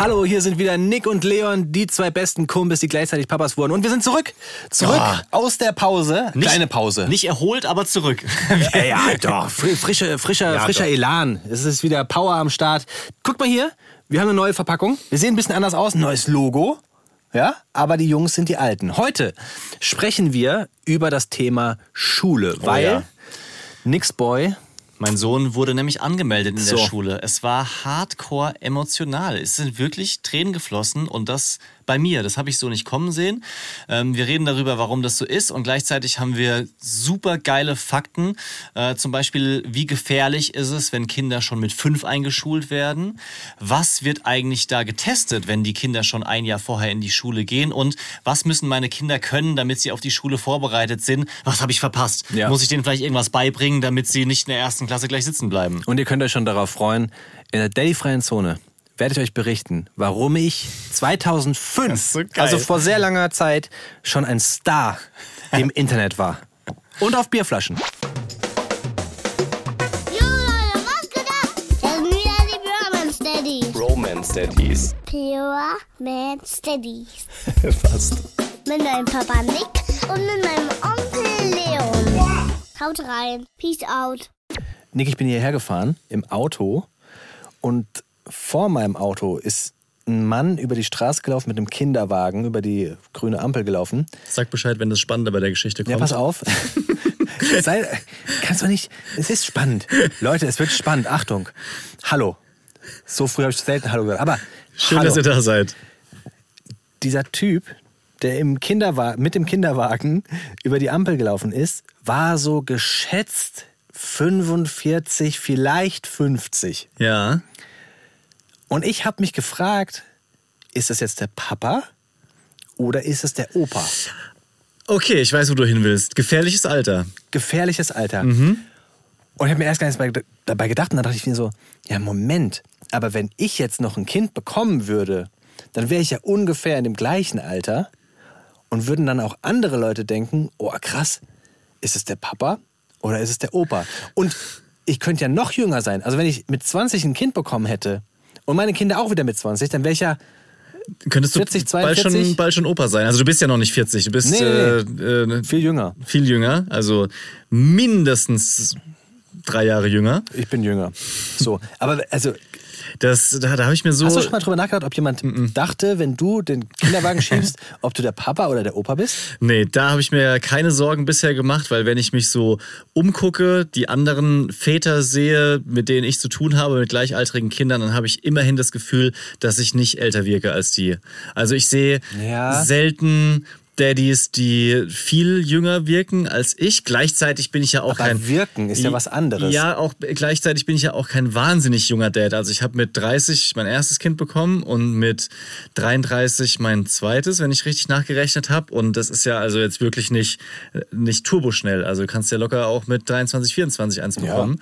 Hallo, hier sind wieder Nick und Leon, die zwei besten Kumpels, die gleichzeitig Papas wurden. Und wir sind zurück. Zurück Ja. aus der Pause. Kleine Pause. Nicht erholt, aber zurück. Ja, ja, doch. Fri- Frische, frischer, Ja, frischer doch. Elan. Es ist wieder Power am Start. Guck mal hier. Wir haben eine neue Verpackung. Wir sehen ein bisschen anders aus. Neues Logo. Ja, aber die Jungs sind die Alten. Heute sprechen wir über das Thema Schule, weil ja. Nix Boy Mein Sohn wurde nämlich angemeldet in So. der Schule. Es war hardcore emotional. Es sind wirklich Tränen geflossen und das bei mir. Das habe ich so nicht kommen sehen. Ähm, wir reden darüber, warum das so ist und gleichzeitig haben wir super geile Fakten. Äh, zum Beispiel, wie gefährlich ist es, wenn Kinder schon mit fünf eingeschult werden? Was wird eigentlich da getestet, wenn die Kinder schon ein Jahr vorher in die Schule gehen? Und was müssen meine Kinder können, damit sie auf die Schule vorbereitet sind? Was habe ich verpasst? Ja. Muss ich denen vielleicht irgendwas beibringen, damit sie nicht in der ersten Klasse gleich sitzen bleiben? Und ihr könnt euch schon darauf freuen, in der Daddy-freien Zone werde ich euch berichten, warum ich 2005, Das ist so also vor sehr langer Zeit, schon ein Star im Internet war. Und auf Bierflaschen. Jo Leute, was gedacht? Das sind wieder die Pure Steadies. Romance Daddies. Pure Man Steadies. Fast. Mit meinem Papa Nick und mit meinem Onkel Leon. Haut rein. Peace out. Nick, ich bin hierher gefahren im Auto und vor meinem Auto ist ein Mann über die Straße gelaufen mit einem Kinderwagen, über die grüne Ampel gelaufen. Sag Bescheid, wenn das Spannende bei der Geschichte kommt. Ja, pass auf. Sei, kannst du nicht. Es ist spannend. Leute, es wird spannend. Achtung. Hallo. So früh habe ich selten Hallo gesagt. Aber Schön, hallo. dass ihr da seid. dieser Typ, der im mit dem Kinderwagen über die Ampel gelaufen ist, war so geschätzt 45, vielleicht 50. Ja. Und ich habe mich gefragt, ist das jetzt der Papa oder ist es der Opa? Okay, ich weiß, wo du hin willst. Gefährliches Alter. Gefährliches Alter. Und ich habe mir erst gar nichts bei- dabei gedacht und dann dachte ich mir so, ja Moment, aber wenn ich jetzt noch ein Kind bekommen würde, dann wäre ich ja ungefähr in dem gleichen Alter und würden dann auch andere Leute denken, oh krass, ist es der Papa oder ist es der Opa? Und ich könnte ja noch jünger sein. Also wenn ich mit 20 ein Kind bekommen hätte und meine Kinder auch wieder mit 20, dann wäre ich ja Könntest du 40, bald, 42? schon, bald schon Opa sein? Also du bist ja noch nicht 40, du bist Nee, äh, äh, viel jünger. viel jünger, also mindestens drei Jahre jünger. Ich bin jünger. So, aber also Das, da, da habe ich mir so. Hast du schon mal drüber nachgedacht, ob jemand dachte, wenn du den Kinderwagen schiebst, ob du der Papa oder der Opa bist? Nee, da habe ich mir keine Sorgen bisher gemacht, weil wenn ich mich so umgucke, die anderen Väter sehe, mit denen ich zu tun habe, mit gleichaltrigen Kindern, dann habe ich immerhin das Gefühl, dass ich nicht älter wirke als die. Also ich sehe Ja. selten Daddys, die viel jünger wirken als ich. Gleichzeitig bin ich ja auch Aber kein... wirken ist ja was anderes. Ja, auch gleichzeitig bin ich ja auch kein wahnsinnig junger Dad. Also ich habe mit 30 mein erstes Kind bekommen und mit 33 mein zweites, wenn ich richtig nachgerechnet habe. Und das ist ja also jetzt wirklich nicht, nicht turboschnell. Also du kannst ja locker auch mit 23, 24 eins Ja. bekommen.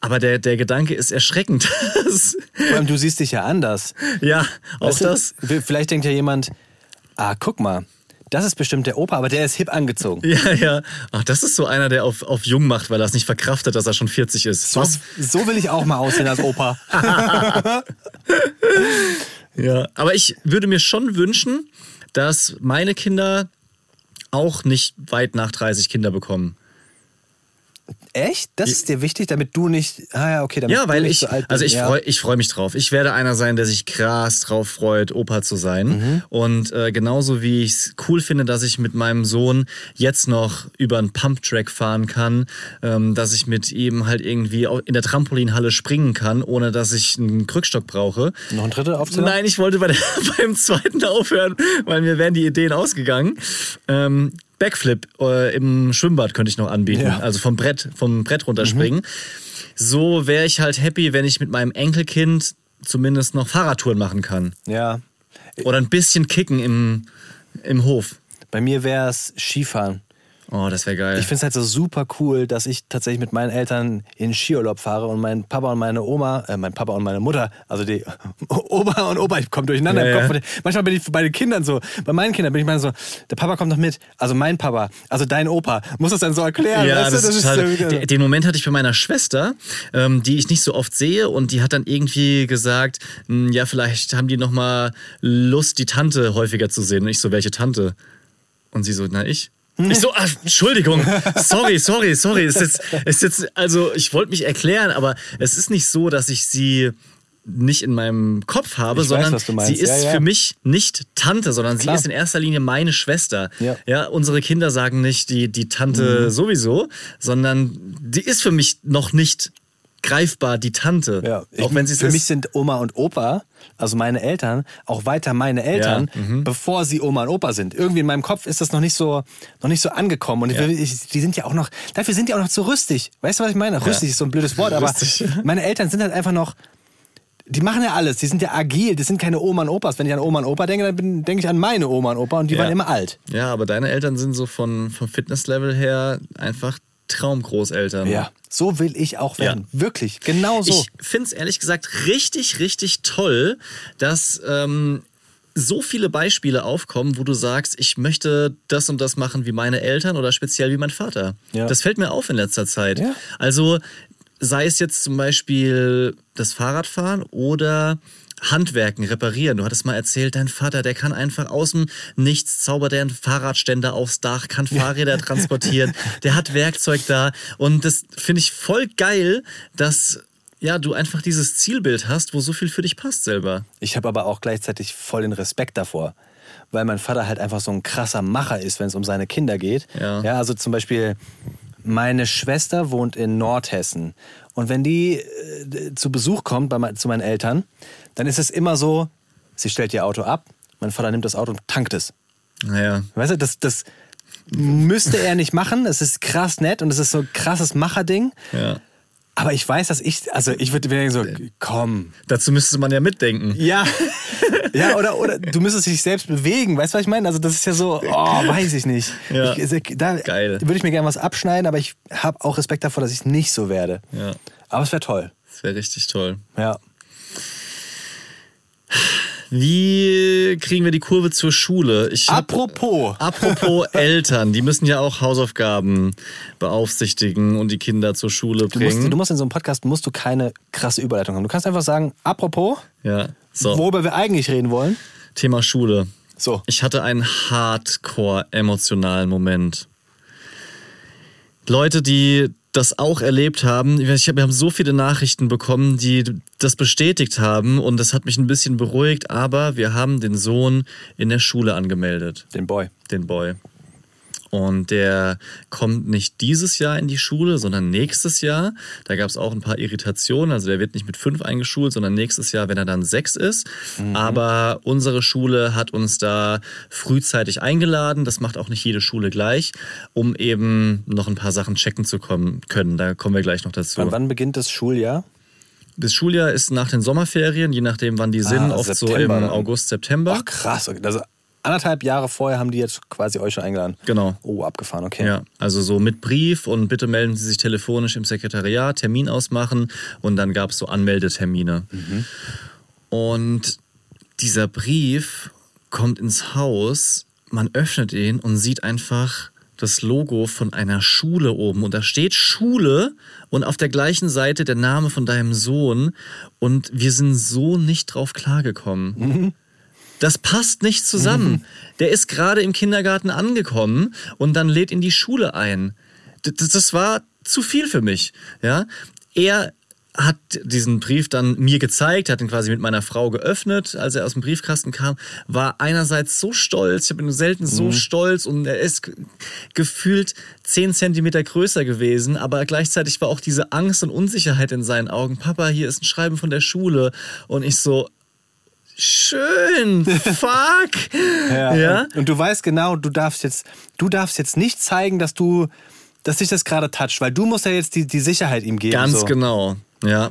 Aber der, der Gedanke ist erschreckend. Vor allem, du siehst dich ja anders. ja, auch Weißt du, das. Vielleicht denkt ja jemand, ah, guck mal, das ist bestimmt der Opa, aber der ist hip angezogen. Ja, ja. Ach, das ist so einer, der auf, auf jung macht, weil er es nicht verkraftet, dass er schon 40 ist. So, so will ich auch mal aussehen als Opa. Ja, aber ich würde mir schon wünschen, dass meine Kinder auch nicht weit nach 30 Kinder bekommen. Echt? Das ist dir wichtig, damit du nicht. Ah ja, okay, damit Ja, weil du nicht ich, so alt bist. also ich ja. freue ich freu mich drauf. Ich werde einer sein, der sich krass drauf freut, Opa zu sein. Und äh, genauso wie ich es cool finde, dass ich mit meinem Sohn jetzt noch über einen Pumptrack fahren kann, ähm, dass ich mit ihm halt irgendwie in der Trampolinhalle springen kann, ohne dass ich einen Krückstock brauche. Noch ein dritter Aufzähler? Nein, ich wollte bei der, beim zweiten aufhören, weil mir wären die Ideen ausgegangen. Ähm, Backflip äh, im Schwimmbad könnte ich noch anbieten. Ja. Also vom Brett, vom Brett runterspringen. So wäre ich halt happy, wenn ich mit meinem Enkelkind zumindest noch Fahrradtouren machen kann. Ja. Oder ein bisschen kicken im, im Hof. Bei mir wäre es Skifahren. Oh, das wäre geil. Ich finde es halt so super cool, dass ich tatsächlich mit meinen Eltern in Skiurlaub fahre und mein Papa und meine Oma, äh, mein Papa und meine Mutter, also die Oma und Opa, ich komme durcheinander Ja, im Kopf. ja. Manchmal bin ich bei den Kindern so, bei meinen Kindern bin ich mal so, der Papa kommt noch mit, also mein Papa, also dein Opa, muss das dann so erklären. Ja, weißt du? das, ist total, so den, den Moment hatte ich bei meiner Schwester, ähm, die ich nicht so oft sehe und die hat dann irgendwie gesagt, hm, ja, vielleicht haben die noch mal Lust, die Tante häufiger zu sehen. Und ich so, welche Tante? Und sie so, na ich. Ich so, ach, Entschuldigung, sorry, sorry, sorry. Ist jetzt, ist jetzt, also ich wollte mich erklären, aber es ist nicht so, dass ich sie nicht in meinem Kopf habe, Ich weiß, sondern meinst. sie ist Ja, ja. für mich nicht Tante, sondern Klar. sie ist in erster Linie meine Schwester. Ja. Ja, unsere Kinder sagen nicht die, die Tante Mhm. sowieso, sondern die ist für mich noch nicht greifbar, die Tante. Ja, ich, auch wenn sie für mich sind Oma und Opa, also meine Eltern, auch weiter meine Eltern, Ja, mhm. bevor sie Oma und Opa sind. Irgendwie in meinem Kopf ist das noch nicht so, noch nicht so angekommen. Und Ja. ich, die sind ja auch noch, dafür sind die auch noch zu rüstig. Weißt du, was ich meine? Rüstig ist so ein blödes Wort, aber Rüstig. meine Eltern sind halt einfach noch, die machen ja alles. Die sind ja agil. Das sind keine Oma und Opas. Wenn ich an Oma und Opa denke, dann denke ich an meine Oma und Opa und die Ja. waren immer alt. Ja, aber deine Eltern sind so von, vom Fitnesslevel her einfach Traumgroßeltern. Ja, so will ich auch werden. Wirklich, genau so. Ich finde es ehrlich gesagt richtig, richtig toll, dass ähm, so viele Beispiele aufkommen, wo du sagst, ich möchte das und das machen wie meine Eltern oder speziell wie mein Vater. Ja. Das fällt mir auf in letzter Zeit. Ja. Also sei es jetzt zum Beispiel das Fahrradfahren oder Handwerken, reparieren. Du hattest mal erzählt, dein Vater, der kann einfach aus dem Nichts zaubert er einen Fahrradständer aufs Dach, kann Fahrräder transportieren, der hat Werkzeug da. Und das finde ich voll geil, dass ja, du einfach dieses Zielbild hast, wo so viel für dich passt selber. Ich habe aber auch gleichzeitig voll den Respekt davor, weil mein Vater halt einfach so ein krasser Macher ist, wenn es um seine Kinder geht. Ja. ja also zum Beispiel, meine Schwester wohnt in Nordhessen und wenn die äh, zu Besuch kommt bei, zu meinen Eltern, dann ist es immer so, sie stellt ihr Auto ab, mein Vater nimmt das Auto und tankt es. Naja, Weißt du, das, das müsste er nicht machen. Es ist krass nett und es ist so ein krasses Macherding. ja. Aber ich weiß, dass ich, also ich würde mir so, komm, Dazu müsste man ja mitdenken. ja. Ja, oder, oder du müsstest dich selbst bewegen. Weißt du, was ich meine? Also, das ist ja so, oh, weiß ich nicht. Ja. Ich, da Geil. würde ich mir gerne was abschneiden, aber ich habe auch Respekt davor, dass ich nicht so werde. Ja, Aber es wäre toll. das wäre richtig toll. Ja. Wie kriegen wir die Kurve zur Schule? Ich hab- Apropos. Apropos Eltern, die müssen ja auch Hausaufgaben beaufsichtigen und die Kinder zur Schule Du musst, bringen. du musst in so einem Podcast musst du keine krasse Überleitung haben. Du kannst einfach sagen, apropos, ja, so. worüber wir eigentlich reden wollen. Thema Schule. So. Ich hatte einen hardcore emotionalen Moment. Leute, die das auch erlebt haben, ich weiß, wir haben so viele Nachrichten bekommen, die das bestätigt haben und das hat mich ein bisschen beruhigt, aber wir haben den Sohn in der Schule angemeldet. Den Boy. den Boy. Und der kommt nicht dieses Jahr in die Schule, sondern nächstes Jahr. Da gab es auch ein paar Irritationen. Also der wird nicht mit fünf eingeschult, sondern nächstes Jahr, wenn er dann sechs ist. Aber unsere Schule hat uns da frühzeitig eingeladen. Das macht auch nicht jede Schule gleich, um eben noch ein paar Sachen checken zu kommen können. Da kommen wir gleich noch dazu. Wann, wann beginnt das Schuljahr? Das Schuljahr ist nach den Sommerferien, je nachdem, wann die sind, Ah, oft so im September dann. August, September. Ach krass. Okay. Also anderthalb Jahre vorher haben die jetzt quasi euch schon eingeladen. Genau. Oh, abgefahren, okay. Ja, also so mit Brief und bitte melden Sie sich telefonisch im Sekretariat, Termin ausmachen und dann gab es so Anmeldetermine. Und dieser Brief kommt ins Haus, man öffnet ihn und sieht einfach das Logo von einer Schule oben und da steht Schule und auf der gleichen Seite der Name von deinem Sohn und wir sind so nicht drauf klargekommen. Das passt nicht zusammen. Der ist gerade im Kindergarten angekommen und dann lädt ihn die Schule ein. Das, das war zu viel für mich. Ja, er hat diesen Brief dann mir gezeigt, hat ihn quasi mit meiner Frau geöffnet, als er aus dem Briefkasten kam, war einerseits so stolz, ich habe ihn selten so stolz und er ist ge- gefühlt zehn Zentimeter größer gewesen, aber gleichzeitig war auch diese Angst und Unsicherheit in seinen Augen. Papa, hier ist ein Schreiben von der Schule und ich so, schön, fuck. Ja. ja? Und, du weißt genau, du darfst jetzt, du darfst jetzt nicht zeigen, dass du, dass dich das gerade toucht, weil du musst ja jetzt die, die Sicherheit ihm geben. Ganz so. genau, ja.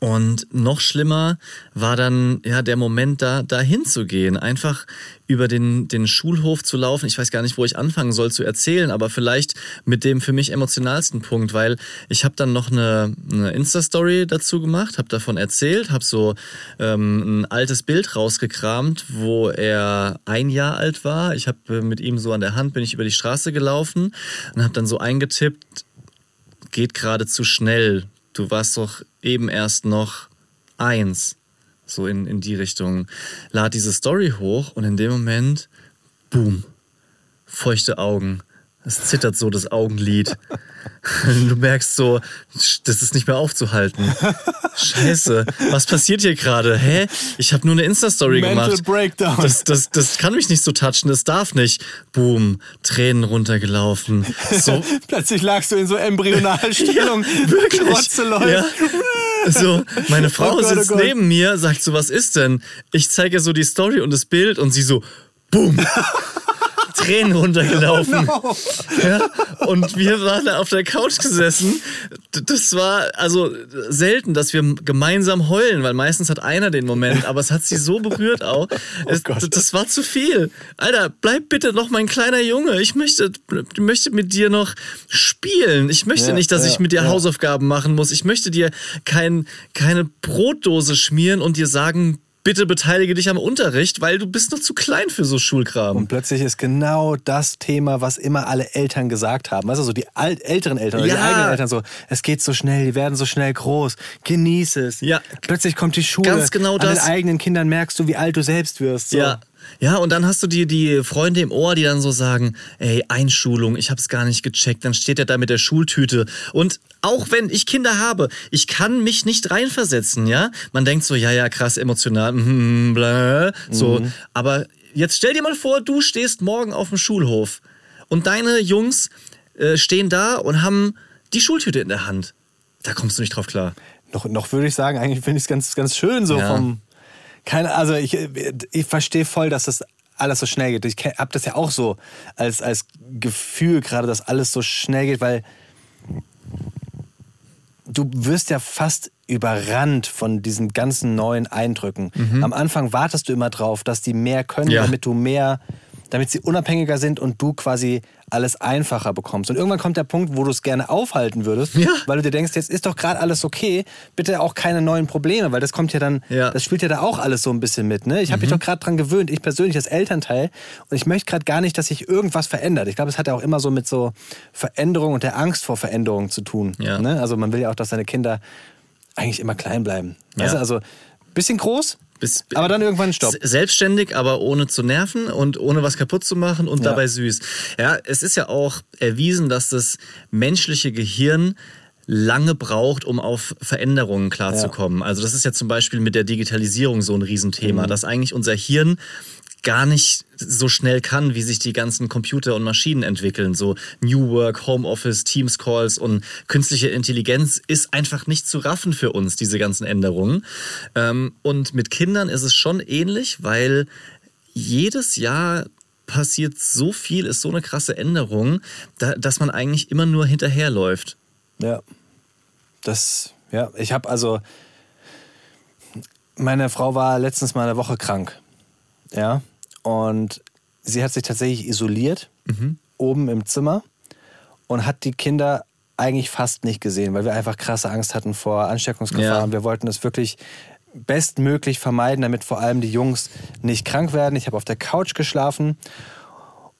Und noch schlimmer war dann ja der Moment, da da hinzugehen, einfach über den den Schulhof zu laufen. Ich weiß gar nicht, wo ich anfangen soll zu erzählen, aber vielleicht mit dem für mich emotionalsten Punkt, weil ich habe dann noch eine, eine Insta-Story dazu gemacht, habe davon erzählt, habe so ähm, ein altes Bild rausgekramt, wo er ein Jahr alt war. Ich habe mit ihm so an der Hand bin ich über die Straße gelaufen und habe dann so eingetippt, geht gerade zu schnell. Du warst doch eben erst noch eins. So in, in die Richtung. Lad diese Story hoch und in dem Moment, boom, feuchte Augen. Es zittert so das Augenlid. Du merkst so, das ist nicht mehr aufzuhalten. Scheiße, was passiert hier gerade? Hä? Ich habe nur eine Insta-Story Mental gemacht. Breakdown. Das, das, das kann mich nicht so touchen, das darf nicht. Boom, Tränen runtergelaufen. So, Plötzlich lagst du in so Embryonalstellung. wirklich. Rotze läuft. Ja. So, meine Frau Oh Gott, oh sitzt Gott. neben mir, sagt so, was ist denn? Ich zeige ihr so die Story und das Bild und sie so, boom. Tränen runtergelaufen. Ja, und wir waren da auf der Couch gesessen. Das war also selten, dass wir gemeinsam heulen, weil meistens hat einer den Moment, aber es hat sie so berührt auch. Es, Gott. das war zu viel. Alter, bleib bitte noch mein kleiner Junge. Ich möchte, ich möchte mit dir noch spielen. Ich möchte Ja, nicht, dass ja, ich mit dir. Hausaufgaben machen muss. Ich möchte dir kein, keine Brotdose schmieren und dir sagen, bitte beteilige dich am Unterricht, weil du bist noch zu klein für so Schulkram. Und plötzlich ist genau das Thema, was immer alle Eltern gesagt haben. Also so die alt älteren Eltern oder die Ja. eigenen Eltern so, es geht so schnell, die werden so schnell groß, genieße es. Ja. Plötzlich kommt die Schule. Ganz genau An das. den eigenen Kindern merkst du, wie alt du selbst wirst. So. Ja. Ja, und dann hast du die, die Freunde im Ohr, die dann so sagen, ey, Einschulung, ich hab's gar nicht gecheckt. Dann steht er da mit der Schultüte. Und auch wenn ich Kinder habe, ich kann mich nicht reinversetzen, ja? Man denkt so, ja, ja, krass emotional, mhm, bla, so. Aber jetzt stell dir mal vor, du stehst morgen auf dem Schulhof und deine Jungs äh, stehen da und haben die Schultüte in der Hand. Da kommst du nicht drauf klar. Noch, noch würde ich sagen, eigentlich finde ich es ganz, ganz schön so Ja. vom. Keine, also ich, ich verstehe voll, dass das alles so schnell geht. Ich habe das ja auch so als, als Gefühl gerade, dass alles so schnell geht, weil du wirst ja fast überrannt von diesen ganzen neuen Eindrücken. Am Anfang wartest du immer drauf, dass die mehr können, Ja. damit du mehr, damit sie unabhängiger sind und du quasi alles einfacher bekommst. Und irgendwann kommt der Punkt, wo du es gerne aufhalten würdest, Ja. weil du dir denkst, jetzt ist doch gerade alles okay, bitte auch keine neuen Probleme, weil das kommt ja dann, Ja. das spielt ja da auch alles so ein bisschen mit. Ne? Ich habe mich doch gerade dran gewöhnt, ich persönlich als Elternteil, und ich möchte gerade gar nicht, dass sich irgendwas verändert. Ich glaube, es hat ja auch immer so mit so Veränderung und der Angst vor Veränderung zu tun. Ja. Ne? Also man will ja auch, dass seine Kinder eigentlich immer klein bleiben. Du, also bisschen groß, Bis- aber dann irgendwann Stopp. Selbstständig, aber ohne zu nerven und ohne was kaputt zu machen und Ja. dabei süß. Ja, es ist ja auch erwiesen, dass das menschliche Gehirn lange braucht, um auf Veränderungen klarzukommen. Also das ist ja zum Beispiel mit der Digitalisierung so ein Riesenthema, Mhm. dass eigentlich unser Hirn gar nicht so schnell kann, wie sich die ganzen Computer und Maschinen entwickeln. So New Work, Homeoffice, Teams Calls und künstliche Intelligenz ist einfach nicht zu raffen für uns, diese ganzen Änderungen. Ähm, und mit Kindern ist es schon ähnlich, weil jedes Jahr passiert so viel, ist so eine krasse Änderung, da, dass man eigentlich immer nur hinterherläuft. Ja. Das, ja, ich habe also, meine Frau war letztens mal eine Woche krank. Ja. Und sie hat sich tatsächlich isoliert, oben im Zimmer und hat die Kinder eigentlich fast nicht gesehen, weil wir einfach krasse Angst hatten vor Ansteckungsgefahr. Ja. Wir wollten es wirklich bestmöglich vermeiden, damit vor allem die Jungs nicht krank werden. Ich habe auf der Couch geschlafen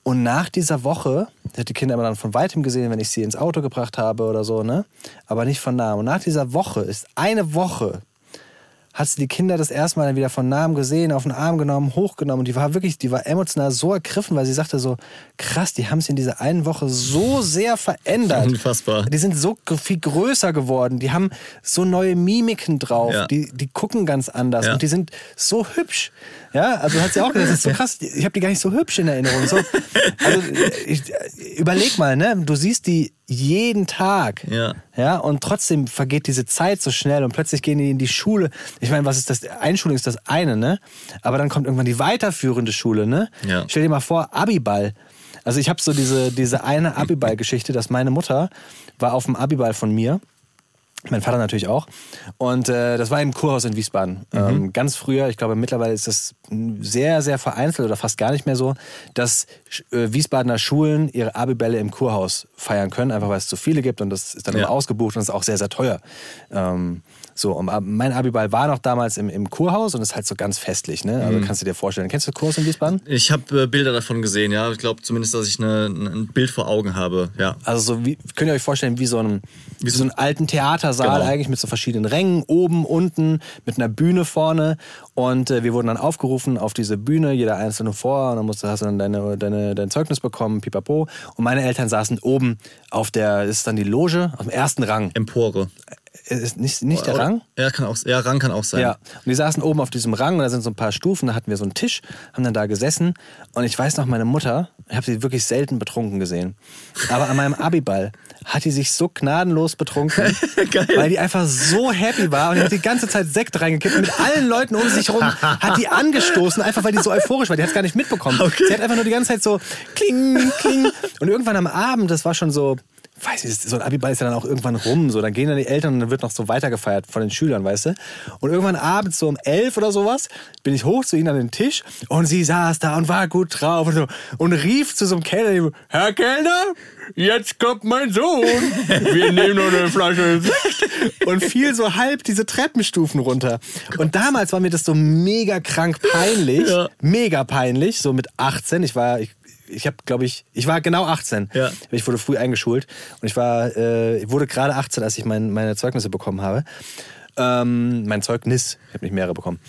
und nach dieser Woche, ich hat die Kinder immer dann von weitem gesehen, wenn ich sie ins Auto gebracht habe oder so, ne? Aber nicht von nahem. Und nach dieser Woche ist eine Woche, hat sie die Kinder das erste Mal dann wieder von nahem gesehen, auf den Arm genommen, hochgenommen. Und die war wirklich, die war emotional so ergriffen, weil sie sagte so, krass, die haben es in dieser einen Woche so sehr verändert. Unfassbar. Die sind so viel größer geworden. Die haben so neue Mimiken drauf. Ja. Die, die gucken ganz anders. Ja. Und die sind so hübsch. Ja, also hat sie auch gesagt, das ist so krass. Ich habe die gar nicht so hübsch in Erinnerung. So, also ich, überleg mal, ne? Du siehst die jeden Tag. Ja. Ja, und trotzdem vergeht diese Zeit so schnell und plötzlich gehen die in die Schule. Ich meine, was ist das? Einschulung ist das eine, ne? Aber dann kommt irgendwann die weiterführende Schule, ne? Ja. Stell dir mal vor, Abiball. Also ich habe so diese, diese eine Abiball-Geschichte, dass meine Mutter war auf dem Abiball von mir Mein Vater natürlich auch. Und äh, das war im Kurhaus in Wiesbaden. Mhm. Ähm, ganz früher, ich glaube mittlerweile ist das sehr, sehr vereinzelt oder fast gar nicht mehr so, dass äh, Wiesbadener Schulen ihre Abibälle im Kurhaus feiern können, einfach weil es zu viele gibt und das ist dann Ja. immer ausgebucht und ist auch sehr, sehr teuer. Ähm, so, mein Abiball war noch damals im, im Kurhaus und ist halt so ganz festlich. Ne? Mhm. Also kannst du dir vorstellen. Kennst du Kurhaus in Wiesbaden? Ich habe äh, Bilder davon gesehen, ja. Ich glaube zumindest, dass ich eine, ein Bild vor Augen habe, ja. Also so wie, könnt ihr euch vorstellen, wie so einen, wie so einen alten Theatersaal Genau. eigentlich mit so verschiedenen Rängen, oben, unten, mit einer Bühne vorne. Und äh, wir wurden dann aufgerufen auf diese Bühne, jeder einzelne vor. Und dann musst, du- hast du dann deine, deine, dein Zeugnis bekommen, pipapo. Und meine Eltern saßen oben auf der, das ist dann die Loge, auf dem ersten Rang. Empore. Ist nicht, nicht der Rang? Ja, kann auch, ja, Rang kann auch sein. Ja, und die saßen oben auf diesem Rang und da sind so ein paar Stufen, da hatten wir so einen Tisch, haben dann da gesessen und ich weiß noch, meine Mutter, ich habe sie wirklich selten betrunken gesehen, aber an meinem Abiball hat die sich so gnadenlos betrunken, weil die einfach so happy war und die hat die ganze Zeit Sekt reingekippt und mit allen Leuten um sich rum hat die angestoßen, einfach weil die so euphorisch war, die hat es gar nicht mitbekommen. Okay. Sie hat einfach nur die ganze Zeit so kling, kling und irgendwann am Abend, das war schon so weiß ich, so ein Abiball ist ja dann auch irgendwann rum, so dann gehen dann die Eltern und dann wird noch so weitergefeiert von den Schülern, weißt du? Und irgendwann abends so um elf oder sowas bin ich hoch zu ihnen an den Tisch und sie saß da und war gut drauf und, so, und rief zu so einem Kellner, Herr Kellner, jetzt kommt mein Sohn, wir nehmen noch eine Flasche Sekt." und fiel so halb diese Treppenstufen runter. Und damals war mir das so mega krank peinlich, Ja. mega peinlich, so mit 18, ich war, ich, ich habe, glaube ich, ich war genau 18. Ja. Ich wurde früh eingeschult und ich war, äh, ich wurde gerade 18, als ich mein, meine Zeugnisse bekommen habe. Ähm, mein Zeugnis, ich habe nicht mehrere bekommen.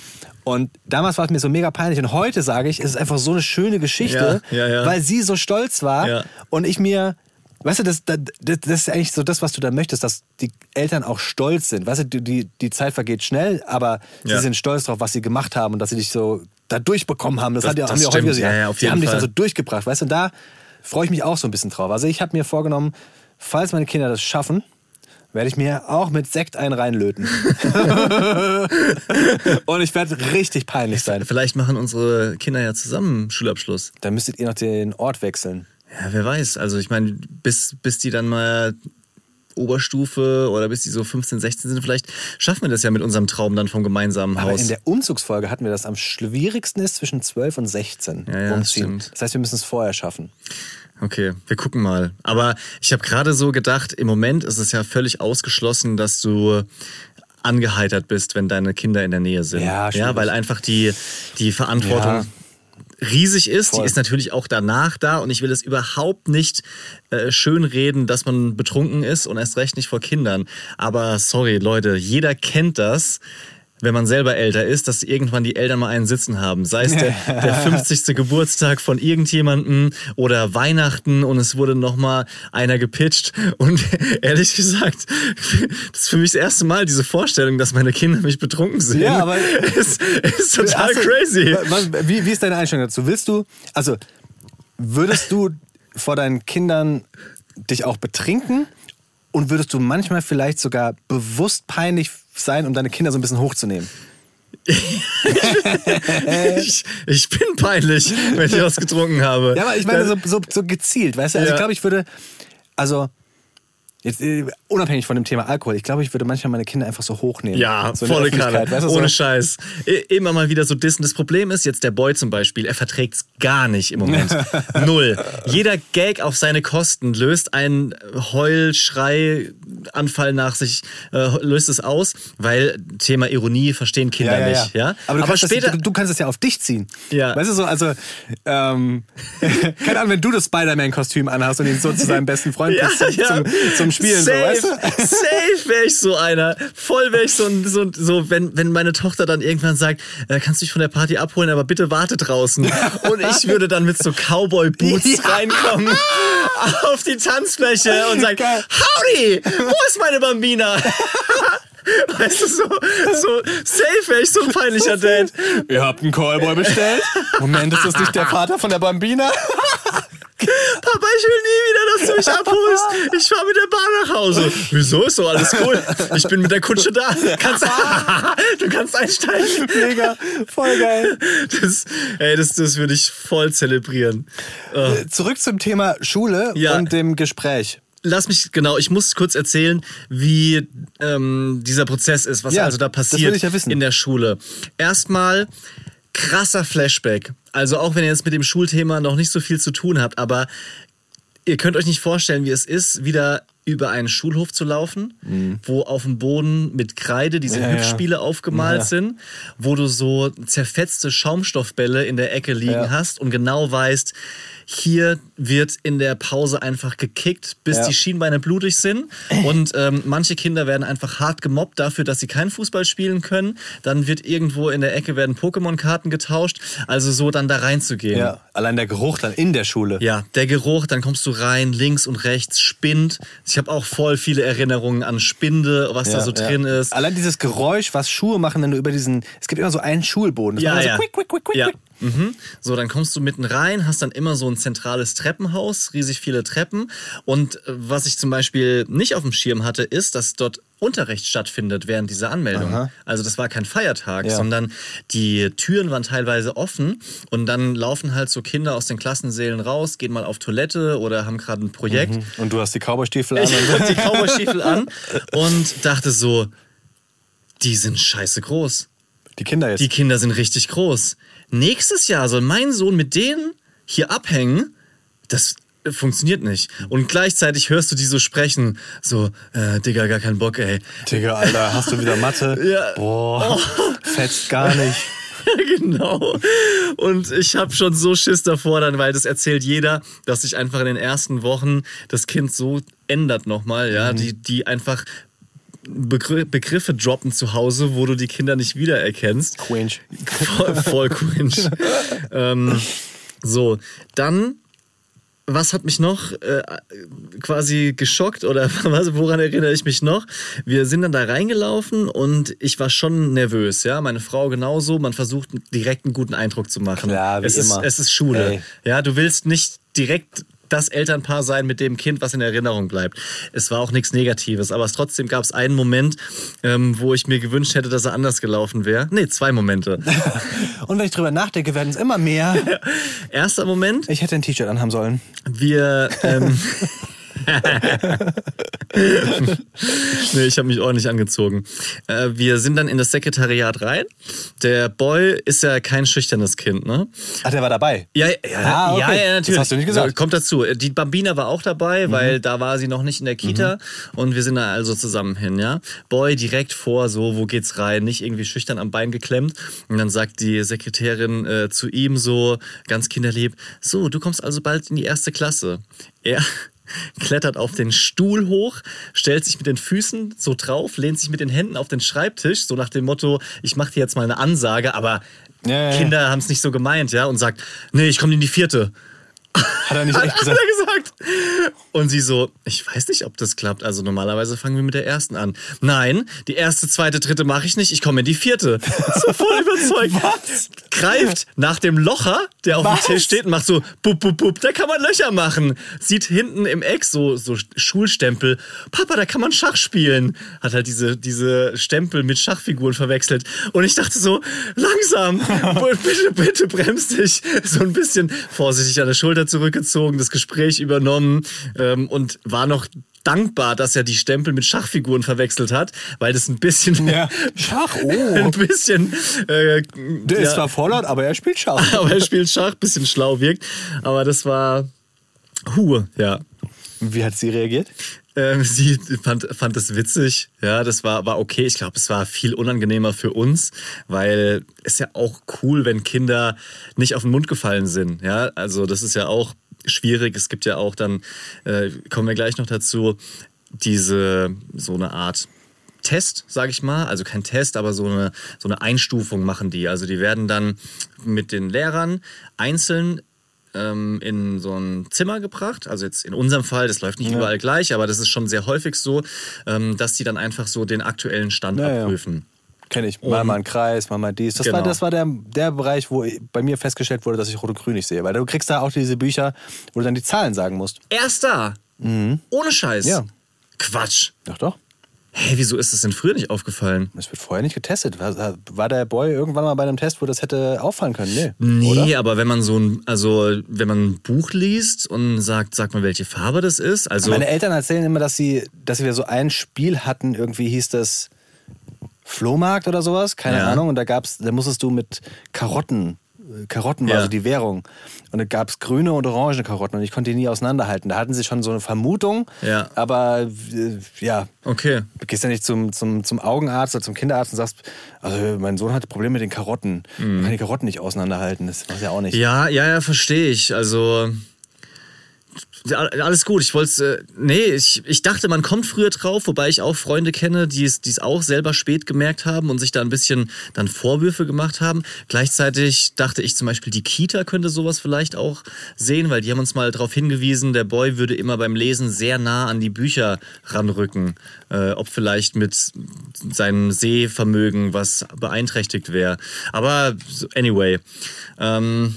Und damals war es mir so mega peinlich und heute sage ich, es ist einfach so eine schöne Geschichte, Ja, ja, weil sie so stolz war und ich mir, weißt du, das, das, das ist eigentlich so das, was du da möchtest, dass die Eltern auch stolz sind. Weißt du, die, die, Zeit vergeht schnell, aber Ja. sie sind stolz drauf, was sie gemacht haben und dass sie dich so da durchbekommen haben. Das, Das- hat ja, das haben die auch stimmt. häufiger Ja, ja, auf die haben dich dann so durchgebracht, weißt du, und da freue ich mich auch so ein bisschen drauf. Also ich habe mir vorgenommen, falls meine Kinder das schaffen, werde ich mir auch mit Sekt einen reinlöten. und ich werde richtig peinlich sein. Vielleicht machen unsere Kinder ja zusammen Schulabschluss. Dann müsstet ihr noch den Ort wechseln. Ja, wer weiß. Also ich meine, bis, bis die dann mal Oberstufe oder bis die so 15, 16 sind, vielleicht schaffen wir das ja mit unserem Traum dann vom gemeinsamen Aber Haus. in der Umzugsfolge hatten wir das am schwierigsten ist zwischen 12 und 16 Ja, ja, umziehen. stimmt. Das heißt, wir müssen es vorher schaffen. Okay, wir gucken mal. Aber ich habe gerade so gedacht, im Moment ist es ja völlig ausgeschlossen, dass du angeheitert bist, wenn deine Kinder in der Nähe sind. Ja, ja schwierig. weil einfach die, die Verantwortung riesig ist. Voll. Die ist natürlich auch danach da und ich will es überhaupt nicht äh, schönreden, dass man betrunken ist und erst recht nicht vor Kindern. Aber sorry, Leute, jeder kennt das. Wenn man selber älter ist, dass irgendwann die Eltern mal einen sitzen haben. Sei es der, der 50. Geburtstag von irgendjemandem oder Weihnachten und es wurde nochmal einer gepitcht. Und ehrlich gesagt, das ist für mich das erste Mal diese Vorstellung, dass meine Kinder mich betrunken sehen. Ja, aber- ist, ist total du- crazy. Was, wie, wie ist deine Einstellung dazu? Willst du, also würdest du vor deinen Kindern dich auch betrinken und würdest du manchmal vielleicht sogar bewusst peinlich sein, um deine Kinder so ein bisschen hochzunehmen? Ich, ich bin peinlich, wenn ich was getrunken habe. Ja, aber ich meine so, so, so gezielt, weißt du? Also Ja. ich glaube, ich würde, also jetzt äh, unabhängig von dem Thema Alkohol, ich glaube, ich würde manchmal meine Kinder einfach so hochnehmen. Ja, so volle Kanne. Weißt du, Ohne so, Scheiß. Immer mal wieder so dissen. Das Problem ist jetzt der Boy zum Beispiel, er verträgt's gar nicht im Moment. Null. Jeder Gag auf seine Kosten löst einen Heulschrei-Anfall nach sich, äh, löst es aus, weil Thema Ironie verstehen Kinder ja, ja, nicht. Ja? Aber, du, kannst später. das, du, du kannst es ja auf dich ziehen. Ja. Weißt du so, also, ähm, keine Ahnung, wenn du das Spider-Man-Kostüm anhast und ihn so zu seinem besten Freund Ja, zum, ja. zum, zum Spielen, safe, so, weißt du? Safe wäre ich so einer. Voll wäre ich so, so, so wenn, wenn meine Tochter dann irgendwann sagt, äh, kannst du dich von der Party abholen, aber bitte warte draußen. Und ich würde dann mit so Cowboy-Boots Ja. reinkommen auf die Tanzfläche und sagen, Geil. Howdy, wo ist meine Bambina? Weißt du, so, so safe wäre ich so ein peinlicher Dad. Ihr habt einen Callboy bestellt? Moment, ist das nicht der Vater von der Bambina? Papa, ich will nie wieder, dass du mich abholst. Ich fahre mit der Bahn nach Hause. Wieso ist so alles cool? Ich bin mit der Kutsche da. Kannst, du kannst einsteigen. Mega, voll geil. Das, ey, das, das würde ich voll zelebrieren. Äh, Zurück zum Thema Schule Ja. und dem Gespräch. lass mich, genau, ich muss kurz erzählen, wie ähm, dieser Prozess ist, was Ja, also da passiert ja in der Schule. Erstmal krasser Flashback. Also auch wenn ihr jetzt mit dem Schulthema noch nicht so viel zu tun habt, aber ihr könnt euch nicht vorstellen, wie es ist, wieder über einen Schulhof zu laufen, wo auf dem Boden mit Kreide diese Mhm. Ja, ja. Hüpfspiele aufgemalt Ja. sind, wo du so zerfetzte Schaumstoffbälle in der Ecke liegen Ja. hast und genau weißt, hier wird in der Pause einfach gekickt, bis Ja. die Schienbeine blutig sind. Und ähm, manche Kinder werden einfach hart gemobbt dafür, dass sie keinen Fußball spielen können. Dann wird irgendwo in der Ecke werden Pokémon-Karten getauscht. Also so dann da reinzugehen. Ja, allein der Geruch dann in der Schule. Ja, der Geruch, dann kommst du rein, links und rechts, Spind. Ich habe auch voll viele Erinnerungen an Spinde, was da so drin ist. Allein dieses Geräusch, was Schuhe machen, wenn du über diesen. Es gibt immer so einen Schulboden. Das Ja, ja. So quick, quick, quick, quick, ja. quick. Mhm. So, dann kommst du mitten rein, hast dann immer so ein zentrales Treppenhaus, riesig viele Treppen. Und äh, was ich zum Beispiel nicht auf dem Schirm hatte, ist, dass dort Unterricht stattfindet während dieser Anmeldung. Aha. Also das war kein Feiertag, Ja. sondern die Türen waren teilweise offen und dann laufen halt so Kinder aus den Klassensälen raus, gehen mal auf Toilette oder haben gerade ein Projekt. Und du hast die Cowboystiefel an. Ich hatte die Cowboystiefel an und dachte so, die sind scheiße groß. Die Kinder jetzt. Die Kinder sind richtig groß. Nächstes Jahr soll mein Sohn mit denen hier abhängen. Das funktioniert nicht. Und gleichzeitig hörst du die so sprechen. So, äh, Digga, gar keinen Bock, ey. Digga, Alter, hast du wieder Mathe? Ja. Boah, fetzt gar nicht. genau. Und ich habe schon so Schiss davor, dann, weil das erzählt jeder, dass sich einfach in den ersten Wochen das Kind so ändert nochmal, ja, die, die einfach Begr Begriffe droppen zu Hause, wo du die Kinder nicht wiedererkennst. Quinch. Voll, voll cringe. ähm, so, dann, was hat mich noch äh, quasi geschockt oder was, woran erinnere ich mich noch? Wir sind dann da reingelaufen und ich war schon nervös, ja. Meine Frau genauso. Man versucht direkt einen guten Eindruck zu machen. Klar, wie es immer. Ist, es ist Schule. Ey. Ja, du willst nicht direkt das Elternpaar sein mit dem Kind, was in Erinnerung bleibt. Es war auch nichts Negatives, aber es trotzdem gab es einen Moment, ähm, wo ich mir gewünscht hätte, dass er anders gelaufen wäre. Nee, zwei Momente. Und wenn ich drüber nachdenke, werden es immer mehr. Erster Moment, Ich hätte ein T-Shirt anhaben sollen. wir. Ähm, nee, ich habe mich ordentlich angezogen. Äh, wir sind dann in das Sekretariat rein. Der Boy ist ja kein schüchternes Kind, ne? Ach, der war dabei. Ja, ja, Ah, okay. ja, ja, natürlich. Das hast du nicht gesagt. Mhm. Kommt dazu. Die Bambina war auch dabei, weil da war sie noch nicht in der Kita und wir sind da also zusammen hin, ja. Boy direkt vor, so, wo geht's rein? Nicht irgendwie schüchtern am Bein geklemmt. Und dann sagt die Sekretärin äh, zu ihm so, ganz kinderlieb, so, du kommst also bald in die erste Klasse. Er klettert auf den Stuhl hoch, stellt sich mit den Füßen so drauf, lehnt sich mit den Händen auf den Schreibtisch, so nach dem Motto, ich mache dir jetzt mal eine Ansage, aber Ja, ja. Kinder haben es nicht so gemeint, ja, und sagt, nee, ich komme in die vierte. Hat er nicht echt hat gesagt. er gesagt. Und sie so, ich weiß nicht, ob das klappt. Also normalerweise fangen wir mit der ersten an. Nein, die erste, zweite, dritte mache ich nicht. Ich komme in die vierte. So voll überzeugt. Was? Greift nach dem Locher, der auf Was? dem Tisch steht und macht so, bup, bup, bup, da kann man Löcher machen. Sieht hinten im Eck so, so Schulstempel. Papa, da kann man Schach spielen. Hat halt diese, diese Stempel mit Schachfiguren verwechselt. Und ich dachte so, langsam, bitte, bitte bremst dich. So ein bisschen vorsichtig an der Schulter zurückgezogen, das Gespräch übernommen ähm, und war noch dankbar, dass er die Stempel mit Schachfiguren verwechselt hat, weil das ein bisschen, Ja. Schach, oh. ein bisschen, äh, Der ja, ist zwar vorlaut, aber er spielt Schach. aber er spielt Schach, bisschen schlau wirkt. Aber das war Hu, ja. Wie hat sie reagiert? Ähm, sie fand, fand es witzig. Ja, das war, war okay. Ich glaube, es war viel unangenehmer für uns, weil es ja auch cool, wenn Kinder nicht auf den Mund gefallen sind. Ja, also das ist ja auch schwierig. Es gibt ja auch dann, äh, kommen wir gleich noch dazu, diese so eine Art Test, sage ich mal, also kein Test, aber so eine, so eine Einstufung machen die. Also die werden dann mit den Lehrern einzeln ähm, in so ein Zimmer gebracht. Also jetzt in unserem Fall, das läuft nicht überall gleich, aber das ist schon sehr häufig so, ähm, dass die dann einfach so den aktuellen Stand Ja, ja. abprüfen. Kenne ich. Mal mal einen Kreis, mal mal dies. Das war, Genau. das war der, der Bereich, wo bei mir festgestellt wurde, dass ich Rot und Grün nicht sehe. Weil du kriegst da auch diese Bücher, wo du dann die Zahlen sagen musst. Erst da, ohne Scheiß. Ja. Quatsch. Doch, doch. Hey, wieso ist das denn früher nicht aufgefallen? Das wird vorher nicht getestet. War, war der Boy irgendwann mal bei einem Test, wo das hätte auffallen können? Nee. Nee, Oder? aber wenn man so ein, also wenn man ein Buch liest und sagt, sag mal, welche Farbe das ist, also Meine Eltern erzählen immer, dass sie, dass wir so ein Spiel hatten, irgendwie hieß das Flohmarkt oder sowas, keine Ja. Ahnung. Und da gab's, da musstest du mit Karotten, Karotten war Ja. so die Währung. Und da gab es grüne und orange Karotten und ich konnte die nie auseinanderhalten. Da hatten sie schon so eine Vermutung, Ja. aber äh, ja, okay. du gehst ja nicht zum, zum, zum Augenarzt oder zum Kinderarzt und sagst, also mein Sohn hat Probleme mit den Karotten. Man kann die Karotten nicht auseinanderhalten, das weiß ja auch nicht. Mhm. Ja, ja, ja, verstehe ich. Also alles gut. Ich wollte, äh, nee, ich, ich dachte, man kommt früher drauf, wobei ich auch Freunde kenne, die es, die es auch selber spät gemerkt haben und sich da ein bisschen dann Vorwürfe gemacht haben. Gleichzeitig dachte ich zum Beispiel, die Kita könnte sowas vielleicht auch sehen, weil die haben uns mal darauf hingewiesen, der Boy würde immer beim Lesen sehr nah an die Bücher ranrücken, äh, ob vielleicht mit seinem Sehvermögen was beeinträchtigt wäre. Aber anyway. Ähm,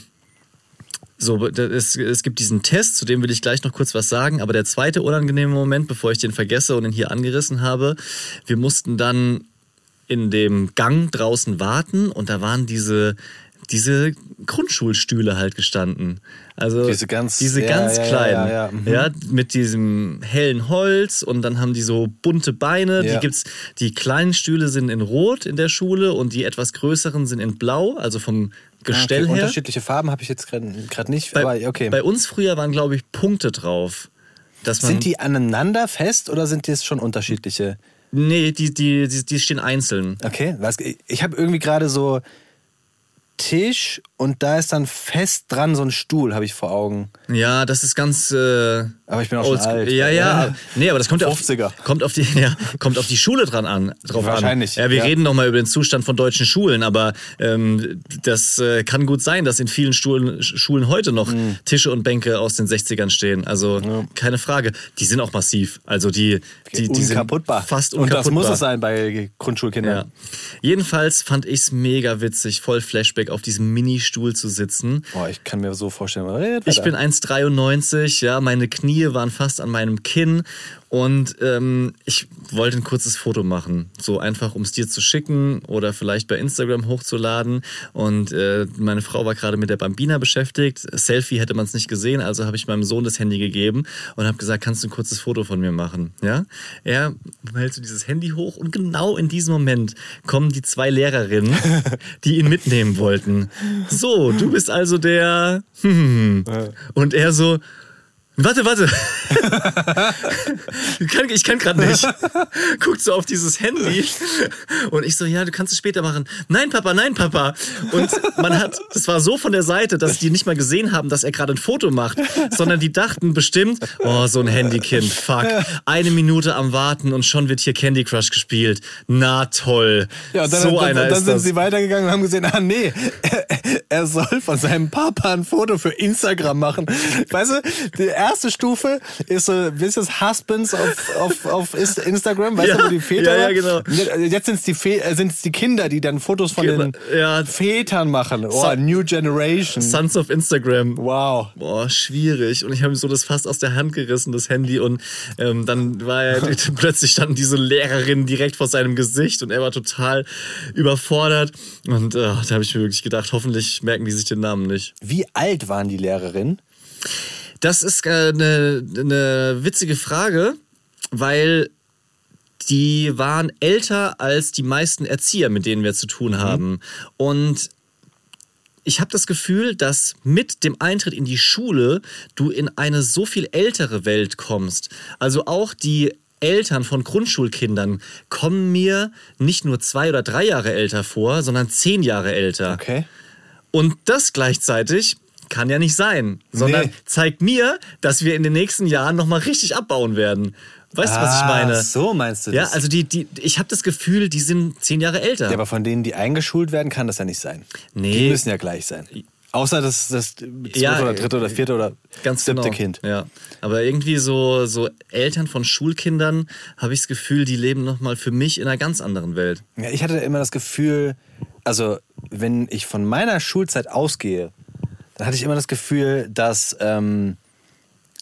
so, es, es gibt diesen Test, zu dem will ich gleich noch kurz was sagen, aber der zweite unangenehme Moment, bevor ich den vergesse und ihn hier angerissen habe, wir mussten dann in dem Gang draußen warten und da waren diese, diese Grundschulstühle halt gestanden. Also Diese ganz- diese ja, ganz ja, kleinen, ja, mhm. ja, mit diesem hellen Holz und dann haben die so bunte Beine. Die gibt's, die kleinen Stühle sind in Rot in der Schule und die etwas größeren sind in Blau, also vom Gestell Ah, okay. her. Unterschiedliche Farben habe ich jetzt gerade nicht, Bei, aber okay. bei uns früher waren, glaube ich, Punkte drauf. Sind die aneinander fest oder sind das schon unterschiedliche? Nee, die, die, die, die stehen einzeln. Okay, ich habe irgendwie gerade so Tisch und da ist dann fest dran so ein Stuhl, habe ich vor Augen. Ja, das ist ganz. Äh, Aber ich bin auch schon alt. Ja, ja. Ja. Nee, aber das kommt ja auf, 50er. kommt auf die, ja, kommt auf die Schule dran an, drauf Wahrscheinlich, an. Ja, wir ja. reden noch mal über den Zustand von deutschen Schulen, aber ähm, das äh, kann gut sein, dass in vielen Schulen, Schulen heute noch Mhm. Tische und Bänke aus den 60ern stehen. Also keine Frage. Die sind auch massiv. Also die, die, die sind unkaputtbar. fast und das muss unkaputtbar. es sein bei Grundschulkindern. Ja. Jedenfalls fand ich es mega witzig, voll Flashback auf diesem Mini-Stuhl zu sitzen. Boah, ich kann mir so vorstellen. Ich bin 1,93, ja, meine Knie waren fast an meinem Kinn und ähm, ich wollte ein kurzes Foto machen, so einfach, um es dir zu schicken oder vielleicht bei Instagram hochzuladen. Und äh, meine Frau war gerade mit der Bambina beschäftigt. Selfie hätte man es nicht gesehen, also habe ich meinem Sohn das Handy gegeben und habe gesagt, kannst du ein kurzes Foto von mir machen? Ja, er hält so dieses Handy hoch und genau in diesem Moment kommen die zwei Lehrerinnen, die ihn mitnehmen wollten. So, du bist also der hm. und er so Warte, warte. ich kann, gerade nicht. Guckt so auf dieses Handy. Und ich so, ja, du kannst es später machen. Nein, Papa, nein, Papa. Und man hat, das war so von der Seite, dass die nicht mal gesehen haben, dass er gerade ein Foto macht, sondern die dachten bestimmt, oh, so ein Handykind, fuck. Eine Minute am Warten und schon wird hier Candy Crush gespielt. Na toll. Ja, dann, so dann, einer dann ist sind das. sie weitergegangen und haben gesehen, ah nee, er, er soll von seinem Papa ein Foto für Instagram machen. Weißt du, die erste Stufe ist so ein bisschen Husbands auf, auf, auf Instagram, weißt Ja, du, wo die Väter ja, ja, genau. Jetzt sind es die, Vä- äh, sind's die Kinder, die dann Fotos von Genau, den ja. Vätern machen. Oh, Son- New Generation. Sons of Instagram. Wow. Boah, schwierig. Und ich habe ihm so das fast aus der Hand gerissen, das Handy. Und ähm, dann war er, plötzlich standen diese Lehrerinnen direkt vor seinem Gesicht und er war total überfordert. Und äh, da habe ich mir wirklich gedacht, hoffentlich merken die sich den Namen nicht. Wie alt waren die Lehrerinnen? Das ist eine äh, ne, ne witzige Frage, weil die waren älter als die meisten Erzieher, mit denen wir zu tun haben. Und ich habe das Gefühl, dass mit dem Eintritt in die Schule du in eine so viel ältere Welt kommst. Also auch die Eltern von Grundschulkindern kommen mir nicht nur zwei oder drei Jahre älter vor, sondern zehn Jahre älter. Okay. Und das gleichzeitig kann ja nicht sein, sondern Nee. zeigt mir, dass wir in den nächsten Jahren nochmal richtig abbauen werden. Weißt du, was ich meine? Ah, so meinst du Ja, das? also die, die, ich habe das Gefühl, die sind zehn Jahre älter. Ja, aber von denen, die eingeschult werden, kann das ja nicht sein. Nee. Die müssen ja gleich sein. Außer das, das zweite Ja, oder dritte oder vierte oder Ganz siebte genau. Kind. Ja, aber irgendwie so, so Eltern von Schulkindern habe ich das Gefühl, die leben nochmal für mich in einer ganz anderen Welt. Ja, ich hatte immer das Gefühl, also wenn ich von meiner Schulzeit ausgehe, dann hatte ich immer das Gefühl, dass ähm,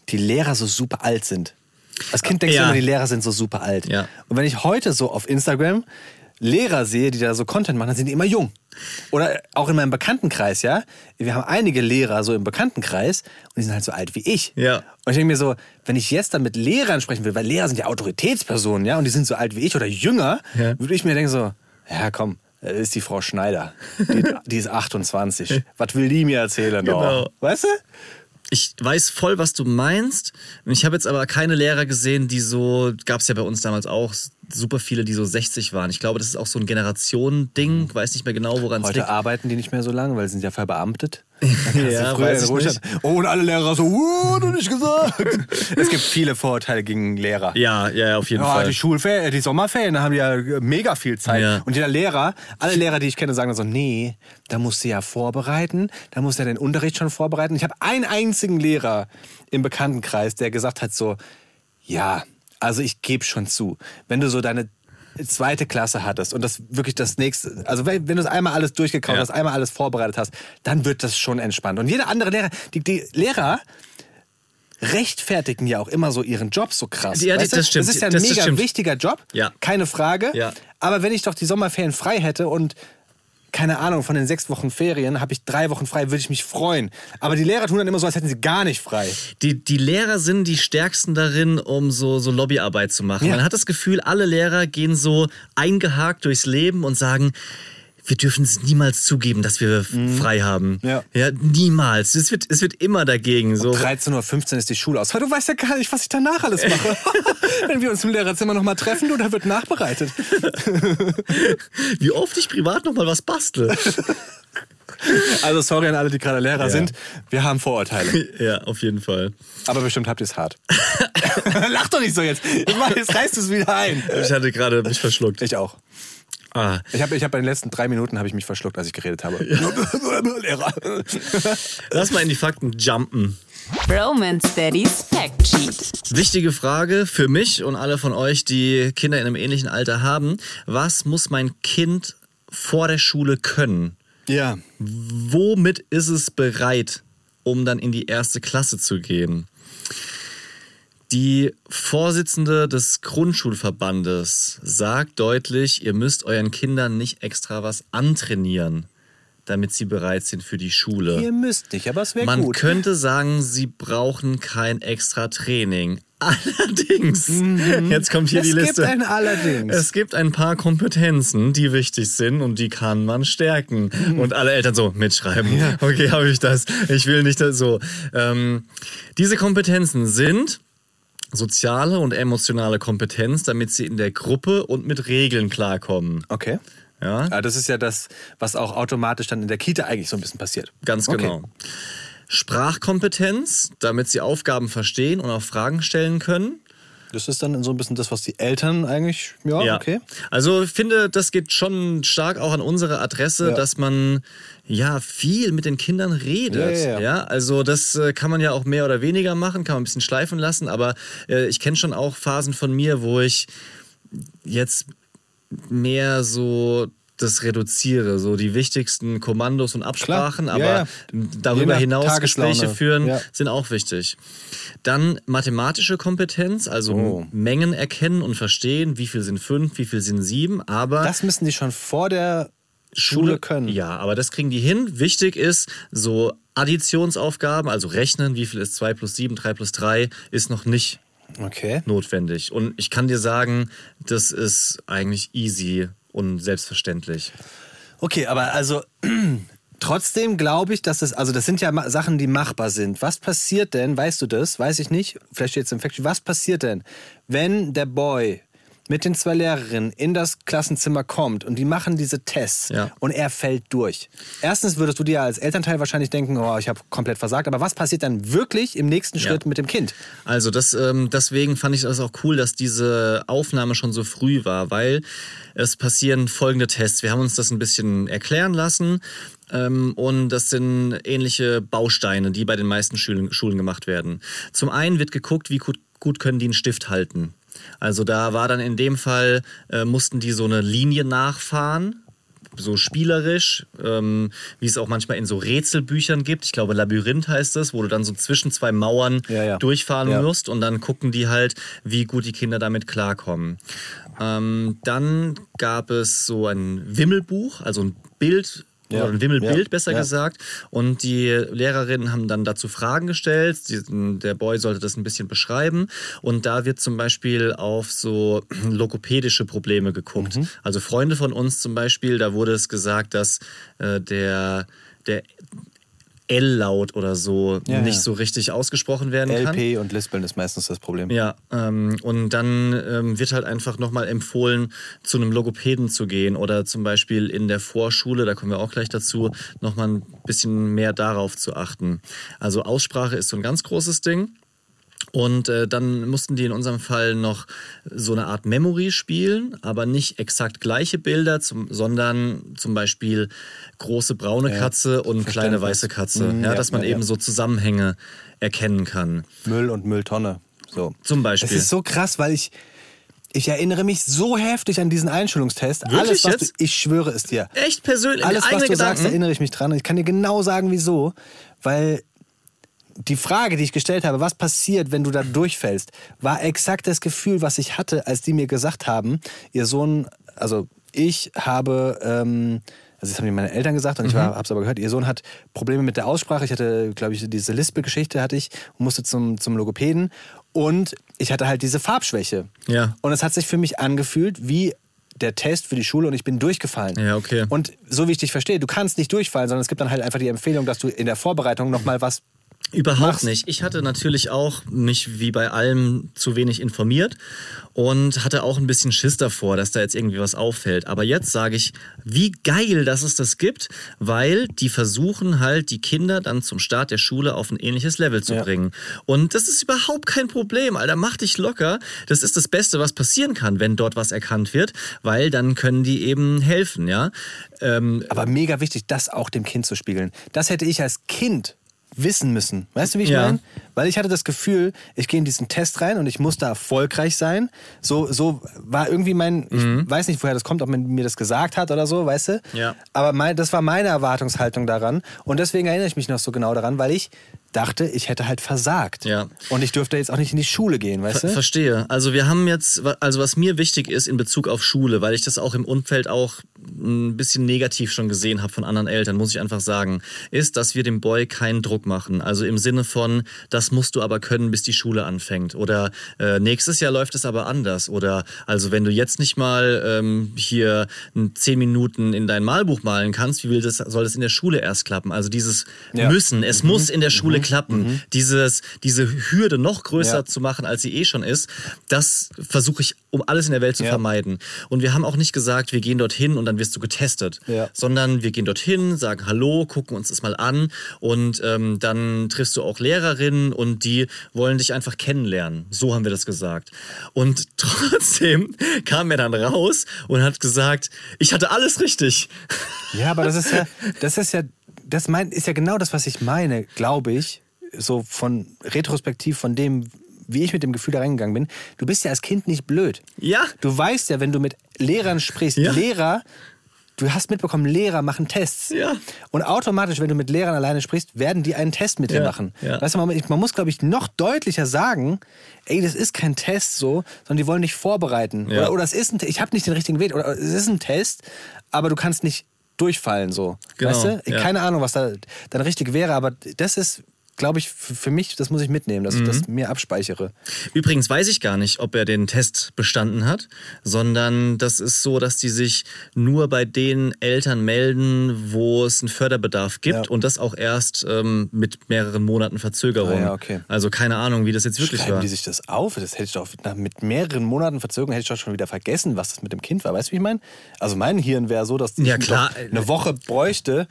die Lehrer so super alt sind. Als Kind denkst Ja. du immer, die Lehrer sind so super alt. Ja. Und wenn ich heute so auf Instagram Lehrer sehe, die da so Content machen, dann sind die immer jung. Oder auch in meinem Bekanntenkreis, ja. Wir haben einige Lehrer so im Bekanntenkreis und die sind halt so alt wie ich. Ja. Und ich denke mir so, wenn ich jetzt dann mit Lehrern sprechen will, weil Lehrer sind ja Autoritätspersonen, ja, und die sind so alt wie ich oder jünger, Ja. würde ich mir denken so, ja komm, das ist die Frau Schneider. Die, die ist 28. Was will die mir erzählen? Genau. Doch? Weißt du? Ich weiß voll, was du meinst. Ich habe jetzt aber keine Lehrer gesehen, die so, gab es ja bei uns damals auch, super viele, die so 60 waren. Ich glaube, das ist auch so ein Generationending. Weiß nicht mehr genau, woran es Heute liegt. arbeiten die nicht mehr so lange, weil sie sind ja verbeamtet. Ja, früher in Ruhestand- Oh, und alle Lehrer so, uh, du nicht gesagt. es gibt viele Vorurteile gegen Lehrer. Ja, ja, auf jeden Ja, Fall. die Schulferien, die Sommerferien, da haben die ja mega viel Zeit. Ja. Und jeder Lehrer, alle Lehrer, die ich kenne, sagen so, nee, da musst du ja vorbereiten, da musst du ja den Unterricht schon vorbereiten. Ich habe einen einzigen Lehrer im Bekanntenkreis, der gesagt hat so, ja, also ich gebe schon zu, wenn du so deine zweite Klasse hattest und das wirklich das nächste, also wenn, wenn du es einmal alles durchgekaut Ja. hast, einmal alles vorbereitet hast, dann wird das schon entspannt. Und jeder andere Lehrer, die, die Lehrer rechtfertigen ja auch immer so ihren Job so krass. Ja, weißt du? das stimmt. Das ist ja ein das mega stimmt. wichtiger Job, Ja. keine Frage. Ja. Aber wenn ich doch die Sommerferien frei hätte und keine Ahnung, von den sechs Wochen Ferien habe ich drei Wochen frei, würde ich mich freuen. Aber die Lehrer tun dann immer so, als hätten sie gar nicht frei. Die, die Lehrer sind die stärksten darin, um so, so Lobbyarbeit zu machen. Ja. Man hat das Gefühl, alle Lehrer gehen so eingehakt durchs Leben und sagen, wir dürfen es niemals zugeben, dass wir frei haben. Mhm. Ja. ja niemals. Es wird, es wird immer dagegen. So. 13.15 Uhr ist die Schule aus. Weil du weißt ja gar nicht, was ich danach alles mache. Wenn wir uns im Lehrerzimmer nochmal treffen, du, da wird nachbereitet. Wie oft ich privat noch mal was bastle. Also sorry an alle, die gerade Lehrer sind. Wir haben Vorurteile. ja, auf jeden Fall. Aber bestimmt habt ihr es hart. Lach doch nicht so jetzt. Jetzt reißt es wieder ein. Ich hatte gerade mich verschluckt. Ich auch. Ah. Ich habe ich hab bei den letzten drei Minuten habe ich mich verschluckt, als ich geredet habe. Lehrer. Lass mal in die Fakten jumpen. Romance Daddy's Fact Sheet. Wichtige Frage für mich und alle von euch, die Kinder in einem ähnlichen Alter haben. Was muss mein Kind vor der Schule können? Ja. Womit ist es bereit, um dann in die erste Klasse zu gehen? Die Vorsitzende des Grundschulverbandes sagt deutlich, ihr müsst euren Kindern nicht extra was antrainieren, damit sie bereit sind für die Schule. Ihr müsst nicht, aber es wäre Man gut. könnte sagen, sie brauchen kein extra Training. Allerdings, jetzt kommt hier Mhm. es die Liste. gibt ein Allerdings. Es gibt ein paar Kompetenzen, die wichtig sind und die kann man stärken. Mhm. Und alle Eltern so mitschreiben. Okay, habe ich das. Ich will nicht das so. Ähm, diese Kompetenzen sind soziale und emotionale Kompetenz, damit sie in der Gruppe und mit Regeln klarkommen. okay. Ja, Ah, das ist ja das, was auch automatisch dann in der Kita eigentlich so ein bisschen passiert. ganz Okay. genau. Sprachkompetenz, damit sie Aufgaben verstehen und auch Fragen stellen können. Das ist dann so ein bisschen das, was die Eltern eigentlich, ja, Ja. okay. Also ich finde, das geht schon stark auch an unsere Adresse, Ja. dass man ja viel mit den Kindern redet. Ja, ja, ja. also das äh, kann man ja auch mehr oder weniger machen, kann man ein bisschen schleifen lassen, aber äh, ich kenne schon auch Phasen von mir, wo ich jetzt mehr so das reduziere, so die wichtigsten Kommandos und Absprachen, Ja, aber ja. Darüber hinaus. Gespräche führen Ja. sind auch wichtig. Dann mathematische Kompetenz, also Oh. Mengen erkennen und verstehen, wie viel sind fünf, wie viel sind sieben, aber Das müssen die schon vor der Schule können. Ja, aber das kriegen die hin. Wichtig ist, so Additionsaufgaben, also rechnen, wie viel ist 2 plus 7, 3 plus 3, ist noch nicht Okay. notwendig. Und ich kann dir sagen, das ist eigentlich easy und selbstverständlich. Okay, aber also trotzdem glaube ich, dass das, also das sind ja Sachen, die machbar sind. Was passiert denn, weißt du das? Weiß ich nicht, vielleicht steht es im Fact, was passiert denn, wenn der Boy mit den zwei Lehrerinnen in das Klassenzimmer kommt und die machen diese Tests Ja. und er fällt durch. Erstens würdest du dir als Elternteil wahrscheinlich denken, oh, ich habe komplett versagt, aber was passiert dann wirklich im nächsten Schritt mit dem Kind? Also das, ähm, deswegen fand ich das auch cool, dass diese Aufnahme schon so früh war, weil es passieren folgende Tests. Wir haben uns das ein bisschen erklären lassen ähm, und das sind ähnliche Bausteine, die bei den meisten Schulen, Schulen gemacht werden. Zum einen wird geguckt, wie gut, gut können die einen Stift halten. Also da war dann in dem Fall, äh, mussten die so eine Linie nachfahren so spielerisch, ähm, wie es auch manchmal in so Rätselbüchern gibt. Ich glaube, Labyrinth heißt das, wo du dann so zwischen zwei Mauern Ja, ja. durchfahren Ja. musst und dann gucken die halt, wie gut die Kinder damit klarkommen. Ähm, dann gab es so ein Wimmelbuch, also ein Bild. Ja. Oder ein Wimmelbild, Ja. besser Ja. gesagt. Und die Lehrerinnen haben dann dazu Fragen gestellt. Der Boy sollte das ein bisschen beschreiben. Und da wird zum Beispiel auf so logopädische Probleme geguckt. Mhm. Also Freunde von uns zum Beispiel, da wurde es gesagt, dass äh, der, der L-Laut oder so Ja, nicht ja. so richtig ausgesprochen werden kann. LP und Lispeln ist meistens das Problem. Ja, ähm, und dann ähm, wird halt einfach nochmal empfohlen, zu einem Logopäden zu gehen oder zum Beispiel in der Vorschule, da kommen wir auch gleich dazu, nochmal ein bisschen mehr darauf zu achten. Also Aussprache ist so ein ganz großes Ding. Und äh, dann mussten die in unserem Fall noch so eine Art Memory spielen, aber nicht exakt gleiche Bilder, zum, sondern zum Beispiel große braune Ja, Katze und kleine weiße Katze. Mhm, ja, ja, dass man ja, eben so Zusammenhänge erkennen kann. Müll und Mülltonne. So. Zum Beispiel. Das ist so krass, weil ich. Ich erinnere mich so heftig an diesen Einschulungstest. Wirklich Alles, was jetzt? Du, ich schwöre es dir. Echt persönlich, Alles, was du sagst, Gedanken. erinnere ich mich dran. Ich kann dir genau sagen, wieso. Weil die Frage, die ich gestellt habe, was passiert, wenn du da durchfällst, war exakt das Gefühl, was ich hatte, als die mir gesagt haben, ihr Sohn, also ich habe, ähm, also das haben mir meine Eltern gesagt und ich Mhm. habe es aber gehört, ihr Sohn hat Probleme mit der Aussprache. Ich hatte, glaube ich, diese Lispel-Geschichte hatte ich und musste zum, zum Logopäden und ich hatte halt diese Farbschwäche. Ja. Und es hat sich für mich angefühlt wie der Test für die Schule und ich bin durchgefallen. Ja, okay. Und so wie ich dich verstehe, du kannst nicht durchfallen, sondern es gibt dann halt einfach die Empfehlung, dass du in der Vorbereitung nochmal was. Überhaupt machst. nicht. Ich hatte natürlich auch mich wie bei allem zu wenig informiert und hatte auch ein bisschen Schiss davor, dass da jetzt irgendwie was auffällt. Aber jetzt sage ich, wie geil, dass es das gibt, weil die versuchen halt, die Kinder dann zum Start der Schule auf ein ähnliches Level zu Ja. bringen. Und das ist überhaupt kein Problem, Alter. Mach dich locker. Das ist das Beste, was passieren kann, wenn dort was erkannt wird, weil dann können die eben helfen, ja. Ähm, Aber mega wichtig, das auch dem Kind zu spiegeln. Das hätte ich als Kind wissen müssen. Weißt du, wie ich Ja. meine? Weil ich hatte das Gefühl, ich gehe in diesen Test rein und ich muss da erfolgreich sein. So, so war irgendwie mein, ich weiß nicht, woher das kommt, ob man mir das gesagt hat oder so, weißt du? Mhm. Ja. Aber mein, das war meine Erwartungshaltung daran. Und deswegen erinnere ich mich noch so genau daran, weil ich dachte, ich hätte halt versagt. Ja. Und ich dürfte jetzt auch nicht in die Schule gehen, weißt Ver du? verstehe. Also wir haben jetzt, also was mir wichtig ist in Bezug auf Schule, weil ich das auch im Umfeld auch ein bisschen negativ schon gesehen habe von anderen Eltern, muss ich einfach sagen, ist, dass wir dem Boy keinen Druck machen. Also im Sinne von, das musst du aber können, bis die Schule anfängt. Oder äh, nächstes Jahr läuft es aber anders. Oder also wenn du jetzt nicht mal ähm, hier zehn Minuten in dein Malbuch malen kannst, wie will das, soll das in der Schule erst klappen? Also dieses Ja. Müssen, es muss in der Schule klappen. Dieses, diese Hürde noch größer Ja. zu machen, als sie eh schon ist, das versuche ich um alles in der Welt zu Ja. vermeiden. Und wir haben auch nicht gesagt, wir gehen dorthin und dann wirst du getestet, Ja. sondern wir gehen dorthin, sagen Hallo, gucken uns das mal an und ähm, dann triffst du auch Lehrerinnen und die wollen dich einfach kennenlernen. So haben wir das gesagt. Und trotzdem kam er dann raus und hat gesagt, ich hatte alles richtig. Ja, aber das ist ja, das ist ja, das mein, ist ja genau das, was ich meine, glaube ich, so von retrospektiv von dem, wie ich mit dem Gefühl da reingegangen bin. Du bist ja als Kind nicht blöd. Ja. Du weißt ja, wenn du mit Lehrern sprichst, Ja. Lehrer, du hast mitbekommen, Lehrer machen Tests. Ja. Und automatisch, wenn du mit Lehrern alleine sprichst, werden die einen Test mit dir Ja, machen. ja. Weißt du, man, man muss, glaube ich, noch deutlicher sagen, ey, das ist kein Test so, sondern die wollen dich vorbereiten. Ja. Oder, oder es ist ein, ich habe nicht den richtigen Weg, oder es ist ein Test, aber du kannst nicht durchfallen so. Genau, Weißt du? ja. Keine Ahnung, was da dann richtig wäre, aber das ist, glaube ich, für mich, das muss ich mitnehmen, dass ich Mhm. das mir abspeichere. Übrigens weiß ich gar nicht, ob er den Test bestanden hat, sondern das ist so, dass die sich nur bei den Eltern melden, wo es einen Förderbedarf gibt Ja. und das auch erst ähm, mit mehreren Monaten Verzögerung. Ah ja, okay. Also keine Ahnung, wie das jetzt wirklich Schreiben war. die sich das auf? Das hätte ich doch mit mehreren Monaten Verzögerung hätte ich doch schon wieder vergessen, was das mit dem Kind war. Weißt du, wie ich meine? Also mein Hirn wäre so, dass Ja, ich klar. doch eine Woche bräuchte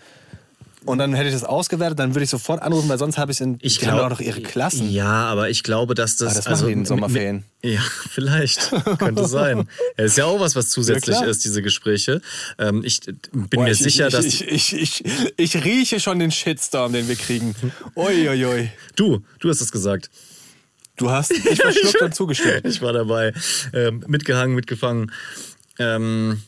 und dann hätte ich das ausgewertet, dann würde ich sofort anrufen, weil sonst habe ich in Ich die haben glaub- doch noch ihre Klassen. Ja, aber ich glaube, dass das. Ah, das machen die in Sommerferien. Ja, vielleicht. Könnte sein. Ja, ist ja auch was, was zusätzlich Ja, ist, diese Gespräche. Ähm, ich bin Boah, mir ich, sicher, ich, dass. ich, ich, ich, ich rieche schon den Shitstorm, den wir kriegen. Uiuiui. Ui, ui. du, du hast es gesagt. Du hast ich verschluckt und zugestimmt. Ich war dabei. Ähm, mitgehangen, mitgefangen. Ähm,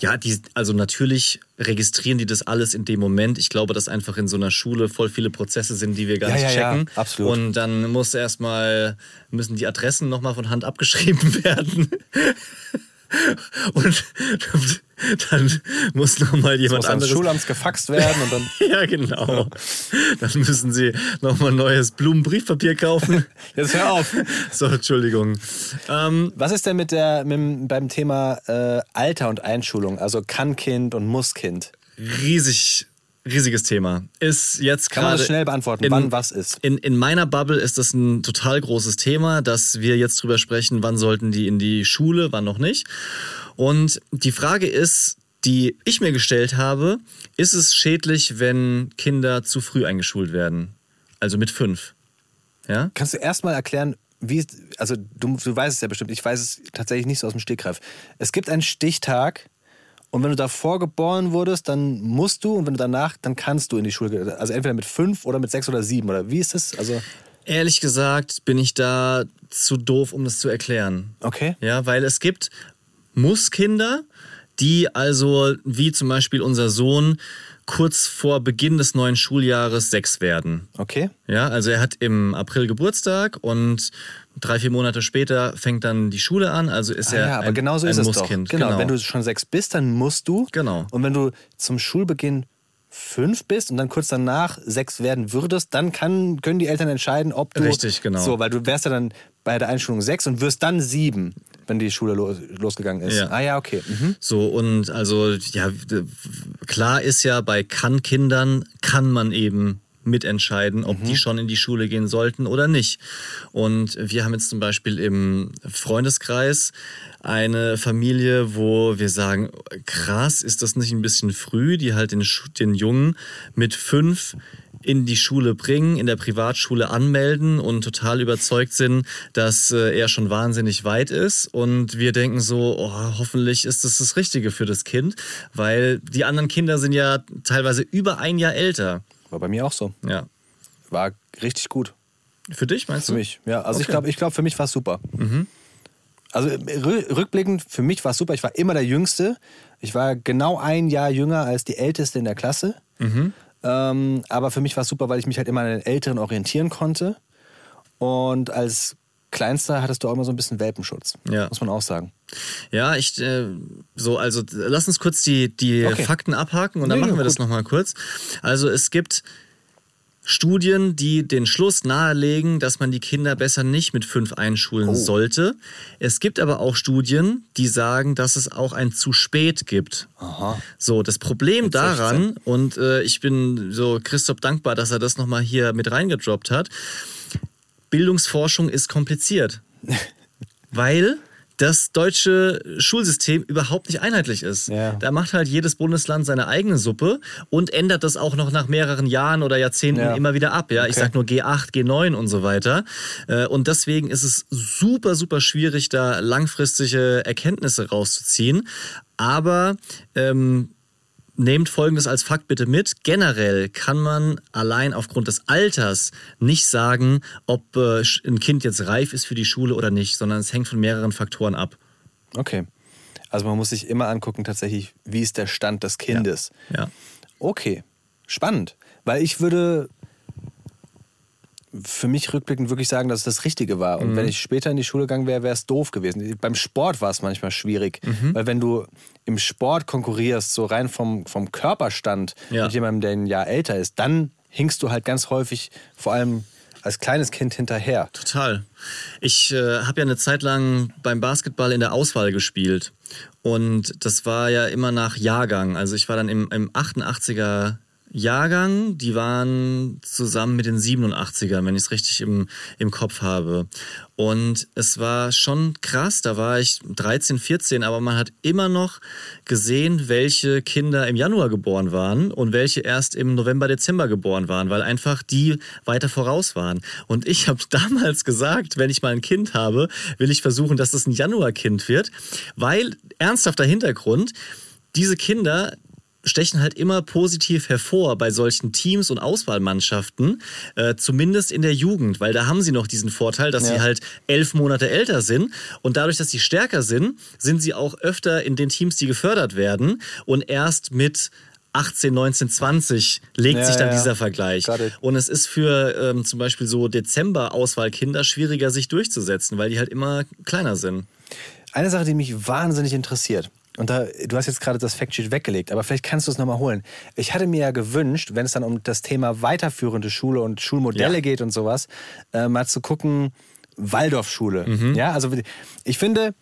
Ja, die, also natürlich registrieren die das alles in dem Moment. Ich glaube, dass einfach in so einer Schule voll viele Prozesse sind, die wir gar Ja, nicht ja, ja, checken. absolut. Und dann muss erstmal, müssen die Adressen nochmal von Hand abgeschrieben werden. Und dann muss nochmal jemand Muss anderes. Schulamts gefaxt werden und dann. Ja, genau. Dann müssen sie nochmal neues Blumenbriefpapier kaufen. Jetzt hör auf. So, Entschuldigung. Ähm, Was ist denn mit der, mit, beim Thema äh, Alter und Einschulung? Also kann Kind und muss Kind? riesig, riesiges Thema. Ist jetzt Kann man gerade. das schnell beantworten, in- wann was ist? In, in meiner Bubble ist das ein total großes Thema, dass wir jetzt drüber sprechen, wann sollten die in die Schule, wann noch nicht. Und die Frage ist, die ich mir gestellt habe, ist es schädlich, wenn Kinder zu früh eingeschult werden? Also mit fünf. Ja? Kannst du erstmal erklären, wie es, also du, du weißt es ja bestimmt, ich weiß es tatsächlich nicht so aus dem Stegreif. Es gibt einen Stichtag und wenn du davor geboren wurdest, dann musst du und wenn du danach, dann kannst du in die Schule gehen. Also entweder mit fünf oder mit sechs oder sieben oder wie ist das? Also, Ehrlich gesagt bin ich da zu doof, um das zu erklären. okay. Ja, weil es gibt Musskinder, die also, wie zum Beispiel unser Sohn, kurz vor Beginn des neuen Schuljahres sechs werden. Okay. Ja, also er hat im April Geburtstag und drei, vier Monate später fängt dann die Schule an. Also ist Ah, er ja, aber ein, genau so ein ist es doch. Genau. Wenn du schon sechs bist, dann musst du. Genau. Und wenn du zum Schulbeginn fünf bist und dann kurz danach sechs werden würdest, dann kann, können die Eltern entscheiden, ob du. Richtig, genau. So, weil du wärst ja dann bei der Einschulung sechs und wirst dann sieben, wenn die Schule los, losgegangen ist. Ja. Ah ja, okay. Mhm. So, und also, ja, klar ist ja, bei Kann-Kindern kann man eben mitentscheiden, ob die schon in die Schule gehen sollten oder nicht. Und wir haben jetzt zum Beispiel im Freundeskreis eine Familie, wo wir sagen, krass, ist das nicht ein bisschen früh, die halt den, den Jungen mit fünf in die Schule bringen, in der Privatschule anmelden und total überzeugt sind, dass äh, er schon wahnsinnig weit ist. Und wir denken so, oh, hoffentlich ist das das Richtige für das Kind, weil die anderen Kinder sind ja teilweise über ein Jahr älter. War bei mir auch so. Ja. War richtig gut. Für dich meinst Für du? mich. Ja, also ich Okay. glaube, ich glaub, für mich war es super. Also rü- rückblickend, für mich war es super. Ich war immer der Jüngste. Ich war genau ein Jahr jünger als die Älteste in der Klasse. Ähm, aber für mich war es super, weil ich mich halt immer an den Älteren orientieren konnte. Und als Kleinster hattest du auch immer so ein bisschen Welpenschutz. Ja. Muss man auch sagen. Ja, ich äh, so also lass uns kurz die die Okay. Fakten abhaken und dann Nee, machen wir das gut. noch mal kurz. Also es gibt Studien, die den Schluss nahelegen, dass man die Kinder besser nicht mit fünf einschulen Oh. sollte. Es gibt aber auch Studien, die sagen, dass es auch ein zu spät gibt. Aha. So, das Problem Mit daran, und äh, ich bin so Christoph dankbar, dass er das nochmal hier mit reingedroppt hat, Bildungsforschung ist kompliziert. weil das deutsche Schulsystem überhaupt nicht einheitlich ist. Ja. Da macht halt jedes Bundesland seine eigene Suppe und ändert das auch noch nach mehreren Jahren oder Jahrzehnten Ja. immer wieder ab. Ja, ich Okay. sag nur G8, G9 und so weiter. Äh, Und deswegen ist es super, super schwierig, da langfristige Erkenntnisse rauszuziehen. Aber ähm, Nehmt Folgendes als Fakt bitte mit. Generell kann man allein aufgrund des Alters nicht sagen, ob äh, ein Kind jetzt reif ist für die Schule oder nicht, sondern es hängt von mehreren Faktoren ab. Okay. Also man muss sich immer angucken, tatsächlich, wie ist der Stand des Kindes. Ja. Okay, spannend. Weil ich würde für mich rückblickend wirklich sagen, dass es das Richtige war. Und Mhm. wenn ich später in die Schule gegangen wäre, wäre es doof gewesen. Beim Sport war es manchmal schwierig. Mhm. Weil wenn du im Sport konkurrierst, so rein vom, vom Körperstand Ja. mit jemandem, der ein Jahr älter ist, dann hinkst du halt ganz häufig, vor allem als kleines Kind, hinterher. Total. Ich äh, habe ja eine Zeit lang beim Basketball in der Auswahl gespielt. Und das war ja immer nach Jahrgang. Also ich war dann im, im 88er Jahrgang, die waren zusammen mit den 87ern, wenn ich es richtig im, im Kopf habe. Und es war schon krass, da war ich 13, 14, aber man hat immer noch gesehen, welche Kinder im Januar geboren waren und welche erst im November, Dezember geboren waren, weil einfach die weiter voraus waren. Und ich habe damals gesagt, wenn ich mal ein Kind habe, will ich versuchen, dass das ein Januarkind wird, weil ernsthafter Hintergrund, diese Kinder stechen halt immer positiv hervor bei solchen Teams und Auswahlmannschaften, äh, zumindest in der Jugend, weil da haben sie noch diesen Vorteil, dass Ja. sie halt elf Monate älter sind und dadurch, dass sie stärker sind, sind sie auch öfter in den Teams, die gefördert werden und erst mit 18, 19, 20 legt Ja, sich dann ja, dieser Vergleich. Und es ist für ähm, zum Beispiel so Dezember-Auswahlkinder schwieriger, sich durchzusetzen, weil die halt immer kleiner sind. Eine Sache, die mich wahnsinnig interessiert. Und da, du hast jetzt gerade das Factsheet weggelegt, aber vielleicht kannst du es nochmal holen. Ich hatte mir ja gewünscht, wenn es dann um das Thema weiterführende Schule und Schulmodelle Ja. geht und sowas, äh, mal zu gucken, Waldorfschule. Mhm. Ja, also ich finde,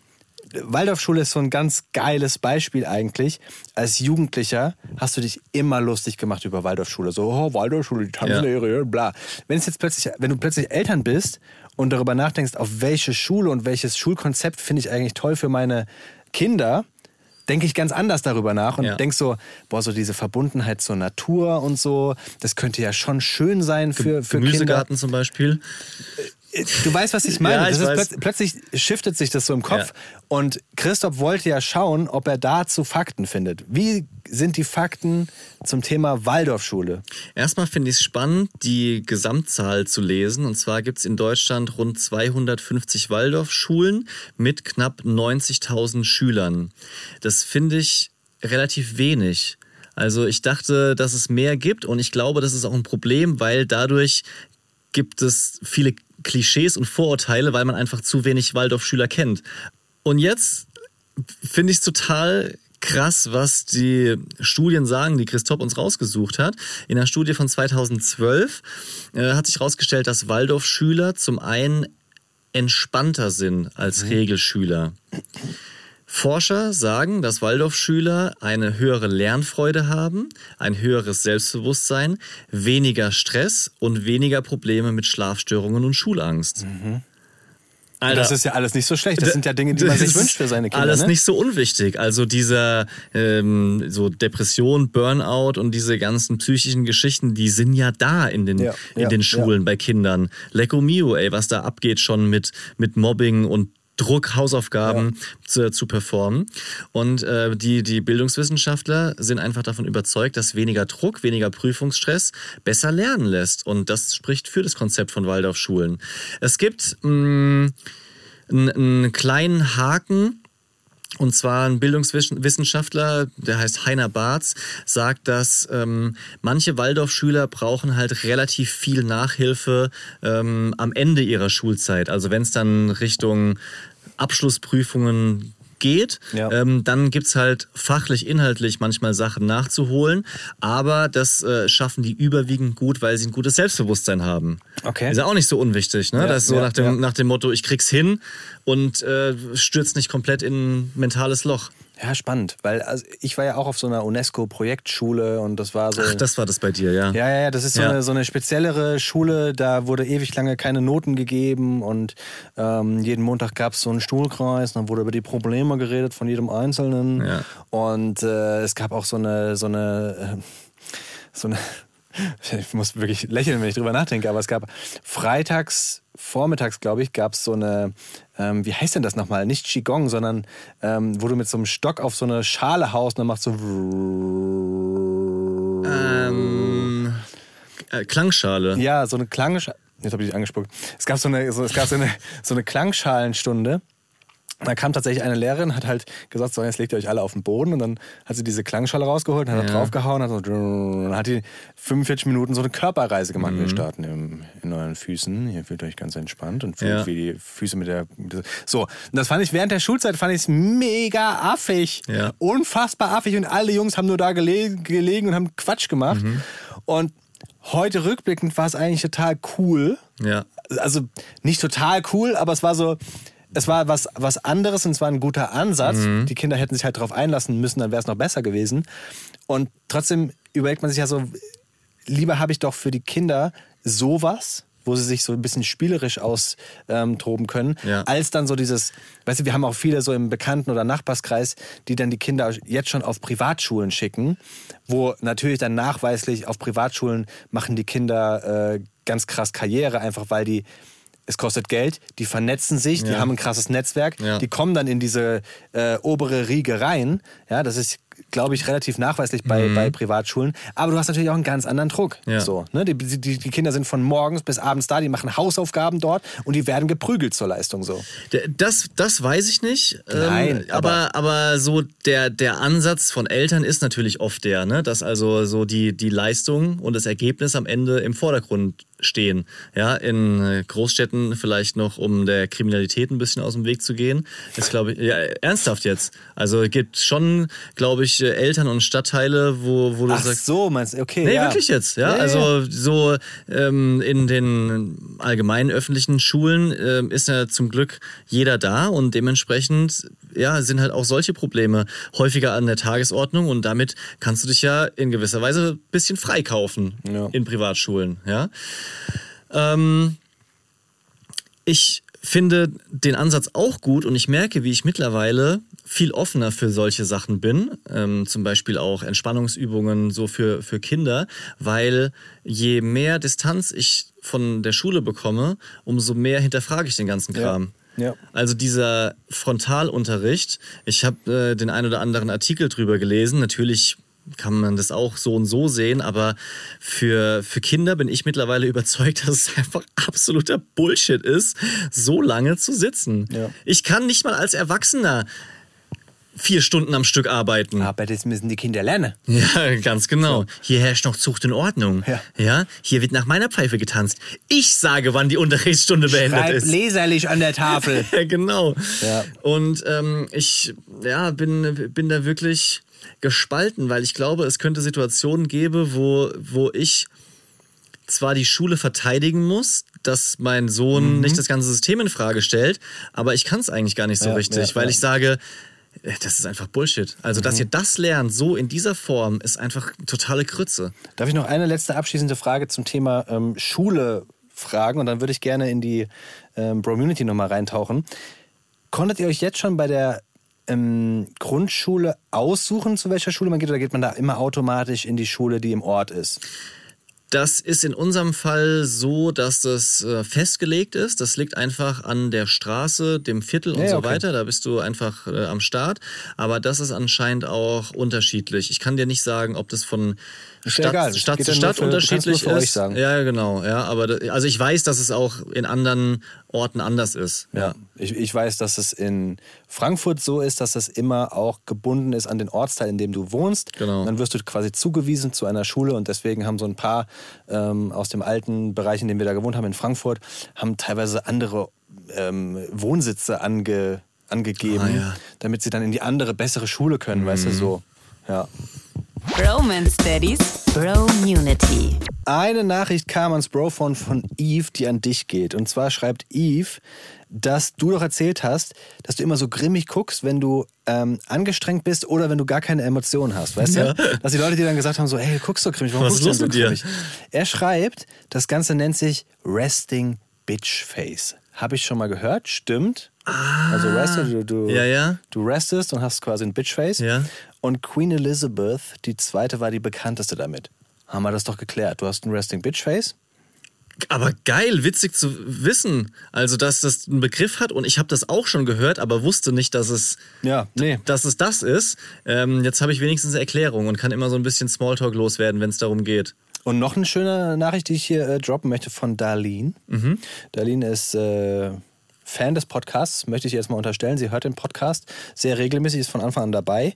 Waldorfschule ist so ein ganz geiles Beispiel eigentlich. Als Jugendlicher hast du dich immer lustig gemacht über Waldorfschule. So, oh, Waldorfschule, die Tanzlehre, bla. Wenn es jetzt plötzlich, wenn du plötzlich Eltern bist und darüber nachdenkst, auf welche Schule und welches Schulkonzept finde ich eigentlich toll für meine Kinder, denke ich ganz anders darüber nach und Ja. denk so, boah, so diese Verbundenheit zur Natur und so, das könnte ja schon schön sein für, für Kinder. Gemüsegarten zum Beispiel. Du weißt, was ich meine. Ja, ich ist plötzlich shiftet sich das so im Kopf. Ja. Und Christoph wollte ja schauen, ob er dazu Fakten findet. Wie sind die Fakten zum Thema Waldorfschule? Erstmal finde ich es spannend, die Gesamtzahl zu lesen. Und zwar gibt es in Deutschland rund 250 Waldorfschulen mit knapp 90.000 Schülern. Das finde ich relativ wenig. Also ich dachte, dass es mehr gibt und ich glaube, das ist auch ein Problem, weil dadurch gibt es viele Klischees und Vorurteile, weil man einfach zu wenig Waldorfschüler kennt. Und jetzt finde ich es total krass, was die Studien sagen, die Christoph uns rausgesucht hat. In einer Studie von 2012 äh, hat sich herausgestellt, dass Waldorfschüler zum einen entspannter sind als Regelschüler. Forscher sagen, dass Waldorfschüler eine höhere Lernfreude haben, ein höheres Selbstbewusstsein, weniger Stress und weniger Probleme mit Schlafstörungen und Schulangst. Alter, das ist ja alles nicht so schlecht. Das sind ja Dinge, die man sich wünscht für seine Kinder. Alles ne? nicht so unwichtig. Also dieser ähm, so Depression, Burnout und diese ganzen psychischen Geschichten, die sind ja da in den, Ja, in ja, den Schulen bei Kindern. Lecco mio, ey, was da abgeht schon mit, mit Mobbing und Druck, Hausaufgaben zu, zu performen. Und äh, die, die Bildungswissenschaftler sind einfach davon überzeugt, dass weniger Druck, weniger Prüfungsstress besser lernen lässt. Und das spricht für das Konzept von Waldorfschulen. Es gibt mh, einen, einen kleinen Haken. Und zwar ein Bildungswissenschaftler, der heißt Heiner Barz, sagt, dass ähm, manche Waldorfschüler brauchen halt relativ viel Nachhilfe ähm, am Ende ihrer Schulzeit. Also wenn es dann Richtung Abschlussprüfungen geht, Ja. ähm, dann gibt's halt fachlich, inhaltlich manchmal Sachen nachzuholen. Aber das äh, schaffen die überwiegend gut, weil sie ein gutes Selbstbewusstsein haben. Okay. Ist ja auch nicht so unwichtig, ne? Ja, das ist so ja, nach, dem, nach dem Motto, ich krieg's hin und äh, stürzt nicht komplett in ein mentales Loch. Ja, spannend. Weil also ich war ja auch auf so einer UNESCO-Projektschule und das war so. Ach, das war das bei dir, ja. Ja, ja, ja, das ist so, Ja. eine, so eine speziellere Schule, da wurde ewig lange keine Noten gegeben und ähm, jeden Montag gab es so einen Stuhlkreis, dann wurde über die Probleme geredet von jedem Einzelnen Ja. und äh, es gab auch so eine, so eine, äh, so eine, ich muss wirklich lächeln, wenn ich drüber nachdenke, aber es gab freitags, vormittags, glaube ich, gab es so eine, ähm, wie heißt denn das nochmal? Nicht Qigong, sondern ähm, wo du mit so einem Stock auf so eine Schale haust und dann macht so Ähm, äh, Klangschale. Ja, so eine Klangschale. Jetzt habe ich dich angespuckt. Es gab so eine, so, es gab so eine, so eine Klangschalensstunde. Da kam tatsächlich eine Lehrerin, hat halt gesagt, so, jetzt legt ihr euch alle auf den Boden und dann hat sie diese Klangschale rausgeholt, hat da Ja. draufgehauen, hat so, dann hat die 45 Minuten so eine Körperreise gemacht. Mhm. Wir starten im, in euren Füßen, ihr fühlt euch ganz entspannt und fühlt Ja. wie die Füße mit der, mit der so. Und das fand ich während der Schulzeit fand ich mega affig, Ja. unfassbar affig und alle Jungs haben nur da gele gelegen und haben Quatsch gemacht Mhm. und heute rückblickend war es eigentlich total cool Ja. also nicht total cool, aber es war so, es war was, was anderes und es war ein guter Ansatz. Mhm. Die Kinder hätten sich halt darauf einlassen müssen, dann wäre es noch besser gewesen. Und trotzdem überlegt man sich ja so, lieber habe ich doch für die Kinder sowas, wo sie sich so ein bisschen spielerisch austoben können, Ja. als dann so dieses, weißt du, wir haben auch viele so im Bekannten- oder Nachbarskreis, die dann die Kinder jetzt schon auf Privatschulen schicken, wo natürlich dann nachweislich auf Privatschulen machen die Kinder äh, ganz krass Karriere, einfach weil die es kostet Geld, die vernetzen sich, die Ja. haben ein krasses Netzwerk, Ja. die kommen dann in diese äh, obere Riege rein. Ja, das ist glaube ich, relativ nachweislich bei, bei Privatschulen. Aber du hast natürlich auch einen ganz anderen Druck. Mhm. Ja. So, ne? die, die, die Kinder sind von morgens bis abends da, die machen Hausaufgaben dort und die werden geprügelt zur Leistung. So. Das, das weiß ich nicht. Nein, ähm, aber, aber so der, der Ansatz von Eltern ist natürlich oft der, ne? dass also so die, die Leistung und das Ergebnis am Ende im Vordergrund stehen. Ja, in äh, Großstädten vielleicht noch, um der Kriminalität ein bisschen aus dem Weg zu gehen. Ist, glaube ich, ja, ernsthaft jetzt. Also es gibt schon, glaube ich, äh, Eltern und Stadtteile, wo, wo du Ach sagst, so, meinst du? Okay, Nee, ja. wirklich jetzt, ja. Ja, ja, also so ähm, in den allgemeinen öffentlichen Schulen ähm, ist ja zum Glück jeder da und dementsprechend ja, sind halt auch solche Probleme häufiger an der Tagesordnung und damit kannst du dich ja in gewisser Weise ein bisschen freikaufen Ja. in Privatschulen, ja. Ähm, ich finde den Ansatz auch gut und ich merke, wie ich mittlerweile viel offener für solche Sachen bin. Ähm, zum Beispiel auch Entspannungsübungen so für, für Kinder, weil je mehr Distanz ich von der Schule bekomme, umso mehr hinterfrage ich den ganzen Kram. Ja. Also dieser Frontalunterricht, ich habe äh, den ein oder anderen Artikel drüber gelesen. Natürlich kann man das auch so und so sehen, aber für, für Kinder bin ich mittlerweile überzeugt, dass es einfach absoluter Bullshit ist, so lange zu sitzen. Ja. Ich kann nicht mal als Erwachsener vier Stunden am Stück arbeiten. Aber das müssen die Kinder lernen. Ja, ganz genau. Hier herrscht noch Zucht und Ordnung. Ja. ja. Hier wird nach meiner Pfeife getanzt. Ich sage, wann die Unterrichtsstunde beendet Schreib ist. leserlich an der Tafel. Ja, genau. Ja. Und ähm, ich ja, bin, bin da wirklich gespalten, weil ich glaube, es könnte Situationen geben, wo, wo ich zwar die Schule verteidigen muss, dass mein Sohn nicht das ganze System in Frage stellt, aber ich kann es eigentlich gar nicht so Ja, richtig, ja, weil ja. ich sage, äh, das ist einfach Bullshit. Also, dass ihr das lernt, so in dieser Form, ist einfach totale Krütze. Darf ich noch eine letzte abschließende Frage zum Thema ähm, Schule fragen und dann würde ich gerne in die ähm, Bromunity nochmal reintauchen. Konntet ihr euch jetzt schon bei der ähm, Grundschule aussuchen, zu welcher Schule man geht oder geht man da immer automatisch in die Schule, die im Ort ist? Das ist in unserem Fall so, dass das äh, festgelegt ist. Das liegt einfach an der Straße, dem Viertel und Ja, so okay. weiter. Da bist du einfach äh, am Start. Aber das ist anscheinend auch unterschiedlich. Ich kann dir nicht sagen, ob das von Ist ja Stadt, egal. Stadt zu ja Stadt für- unterschiedlich für euch ist. sagen. Ja, genau. Ja, aber da, also ich weiß, dass es auch in anderen Orten anders ist. Ja. Ich, ich weiß, dass es in Frankfurt so ist, dass es immer auch gebunden ist an den Ortsteil, in dem du wohnst. Genau. Dann wirst du quasi zugewiesen zu einer Schule und deswegen haben so ein paar ähm, aus dem alten Bereich, in dem wir da gewohnt haben, in Frankfurt, haben teilweise andere ähm, Wohnsitze ange, angegeben, Ah, ja. damit sie dann in die andere, bessere Schule können, weißt du, Mhm. so. Ja. Bromance Daddies Bromunity. Eine Nachricht kam ans Brophone von Eve, die an dich geht. Und zwar schreibt Eve, dass du doch erzählt hast, dass du immer so grimmig guckst, wenn du ähm, angestrengt bist oder wenn du gar keine Emotionen hast, weißt Ja. du? Dass die Leute dir dann gesagt haben, so, hey, du guckst so grimmig, warum Was guckst du so mit dir? grimmig? Er schreibt, das Ganze nennt sich Resting Bitch Face. Habe ich schon mal gehört, stimmt. Also rested, du, du, Ah. Ja, ja. du restest und hast quasi ein Bitchface. Ja. Und Queen Elizabeth, die zweite, war die bekannteste damit. Haben wir das doch geklärt. Du hast ein Resting Bitchface. Aber geil, witzig zu wissen. Also, dass das einen Begriff hat und ich habe das auch schon gehört, aber wusste nicht, dass es, Ja, nee. dass es das ist. Ähm, jetzt habe ich wenigstens eine Erklärung und kann immer so ein bisschen Smalltalk loswerden, wenn es darum geht. Und noch eine schöne Nachricht, die ich hier äh, droppen möchte von Darlene. Mhm. Darlene ist äh, Fan des Podcasts, möchte ich jetzt mal unterstellen. Sie hört den Podcast sehr regelmäßig, ist von Anfang an dabei.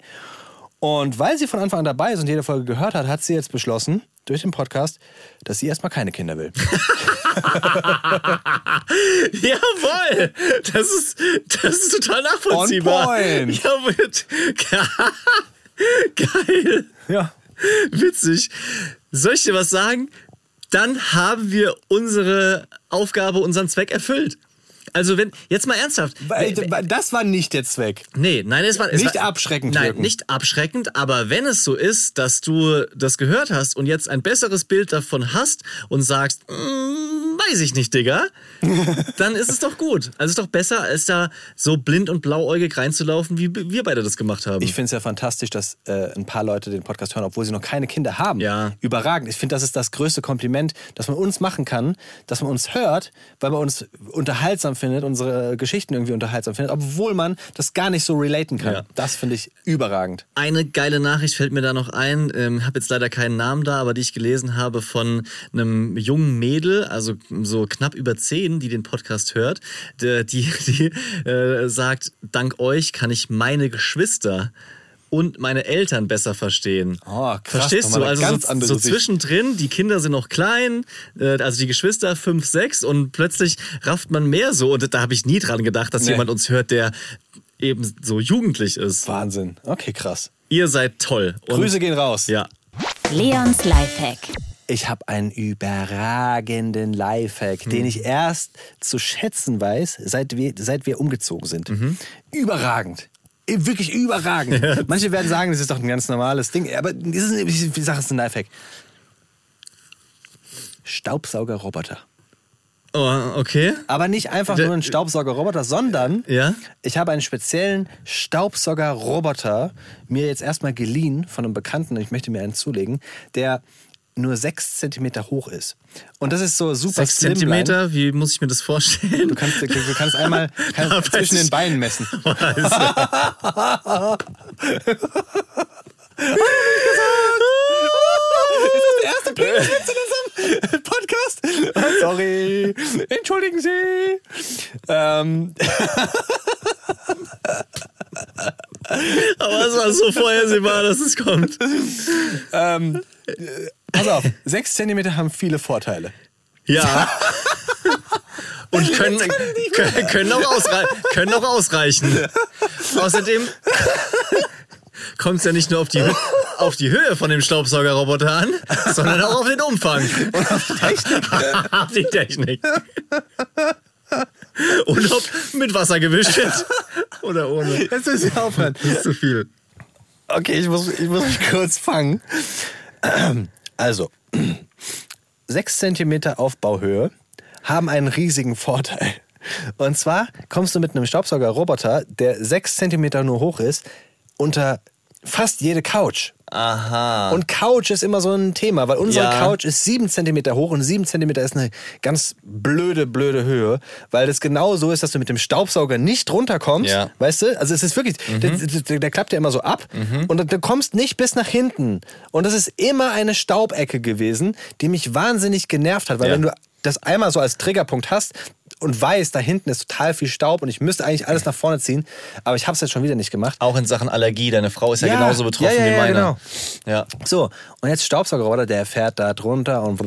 Und weil sie von Anfang an dabei ist und jede Folge gehört hat, hat sie jetzt beschlossen, durch den Podcast, dass sie erstmal keine Kinder will. Jawohl! Das ist, das ist total nachvollziehbar. On point. Ja, mit, geil. ja. Witzig. Soll ich dir was sagen? Dann haben wir unsere Aufgabe, unseren Zweck erfüllt. Also wenn, jetzt mal ernsthaft. Das war nicht der Zweck. Nee, nein, es war es Nicht war, abschreckend Nein, wirken. nicht abschreckend, aber wenn es so ist, dass du das gehört hast und jetzt ein besseres Bild davon hast und sagst, "Mm, weiß ich nicht, Digga. Dann ist es doch gut. Also ist doch besser, als da so blind und blauäugig reinzulaufen, wie wir beide das gemacht haben. Ich finde es ja fantastisch, dass äh, ein paar Leute den Podcast hören, obwohl sie noch keine Kinder haben. Ja. Überragend. Ich finde, das ist das größte Kompliment, das man uns machen kann, dass man uns hört, weil man uns unterhaltsam findet, unsere Geschichten irgendwie unterhaltsam findet, obwohl man das gar nicht so relaten kann. Ja. Das finde ich überragend. Eine geile Nachricht fällt mir da noch ein. Ähm, habe jetzt leider keinen Namen da, aber die ich gelesen habe von einem jungen Mädel, also so knapp über zehn, die den Podcast hört, die, die, die äh, sagt: Dank euch kann ich meine Geschwister und meine Eltern besser verstehen. Oh, krass, Verstehst du? Also ganz so, so zwischendrin, die Kinder sind noch klein, äh, also die Geschwister fünf, sechs und plötzlich rafft man mehr so. Und da habe ich nie dran gedacht, dass Nee. jemand uns hört, der eben so jugendlich ist. Wahnsinn. Okay, krass. Ihr seid toll. Und Grüße gehen raus. Ja. Leons Lifehack. Ich habe einen überragenden Lifehack, den ich erst zu schätzen weiß, seit wir, seit wir umgezogen sind. Überragend. Eh, Wirklich überragend. Manche werden sagen, das ist doch ein ganz normales Ding, aber das ist, sage, es ist ein Lifehack. Staubsaugerroboter. Oh, okay. Aber nicht einfach nur ein Staubsaugerroboter, sondern Ja? ich habe einen speziellen Staubsaugerroboter mir jetzt erstmal geliehen von einem Bekannten, ich möchte mir einen zulegen, der nur 6 cm hoch ist. Und das ist so super Sechs Slimline. Zentimeter, wie muss ich mir das vorstellen? Du kannst, du, du kannst einmal kannst zwischen ich. den Beinen messen. Erste Peniswitz in unserem Podcast. Oh, sorry. Entschuldigen Sie. Ähm, Aber es war so vorhersehbar, dass es kommt. ähm, äh, pass auf, 6 cm haben viele Vorteile. Ja. Und können, können, können, auch ausrei können auch ausreichen. Außerdem kommt es ja nicht nur auf die, auf die Höhe von dem Staubsaugerroboter an, sondern auch auf den Umfang. Und auf die Technik. auf die Technik. Und ob mit Wasser gewischt wird oder ohne. Jetzt müssen wir aufhören. Das ist zu viel. Okay, ich muss, ich muss mich kurz fangen. Also, 6 cm Aufbauhöhe haben einen riesigen Vorteil. Und zwar kommst du mit einem Staubsaugerroboter, der 6 cm nur hoch ist, unter fast jede Couch. Aha. Und Couch ist immer so ein Thema, weil unsere Ja. Couch ist 7 cm hoch und 7 cm ist eine ganz blöde, blöde Höhe, weil das genau so ist, dass du mit dem Staubsauger nicht runterkommst. Ja. Weißt du? Also es ist wirklich, der, der, der klappt ja immer so ab und du kommst nicht bis nach hinten. Und das ist immer eine Staubecke gewesen, die mich wahnsinnig genervt hat, weil Ja. wenn du das einmal so als Triggerpunkt hast und weißt, da hinten ist total viel Staub und ich müsste eigentlich alles nach vorne ziehen, aber ich habe es jetzt schon wieder nicht gemacht. Auch in Sachen Allergie. Deine Frau ist ja, Ja. genauso betroffen Ja, ja, wie ja, meine. genau. Ja. So, und jetzt Staubsaugerroboter, der fährt da drunter und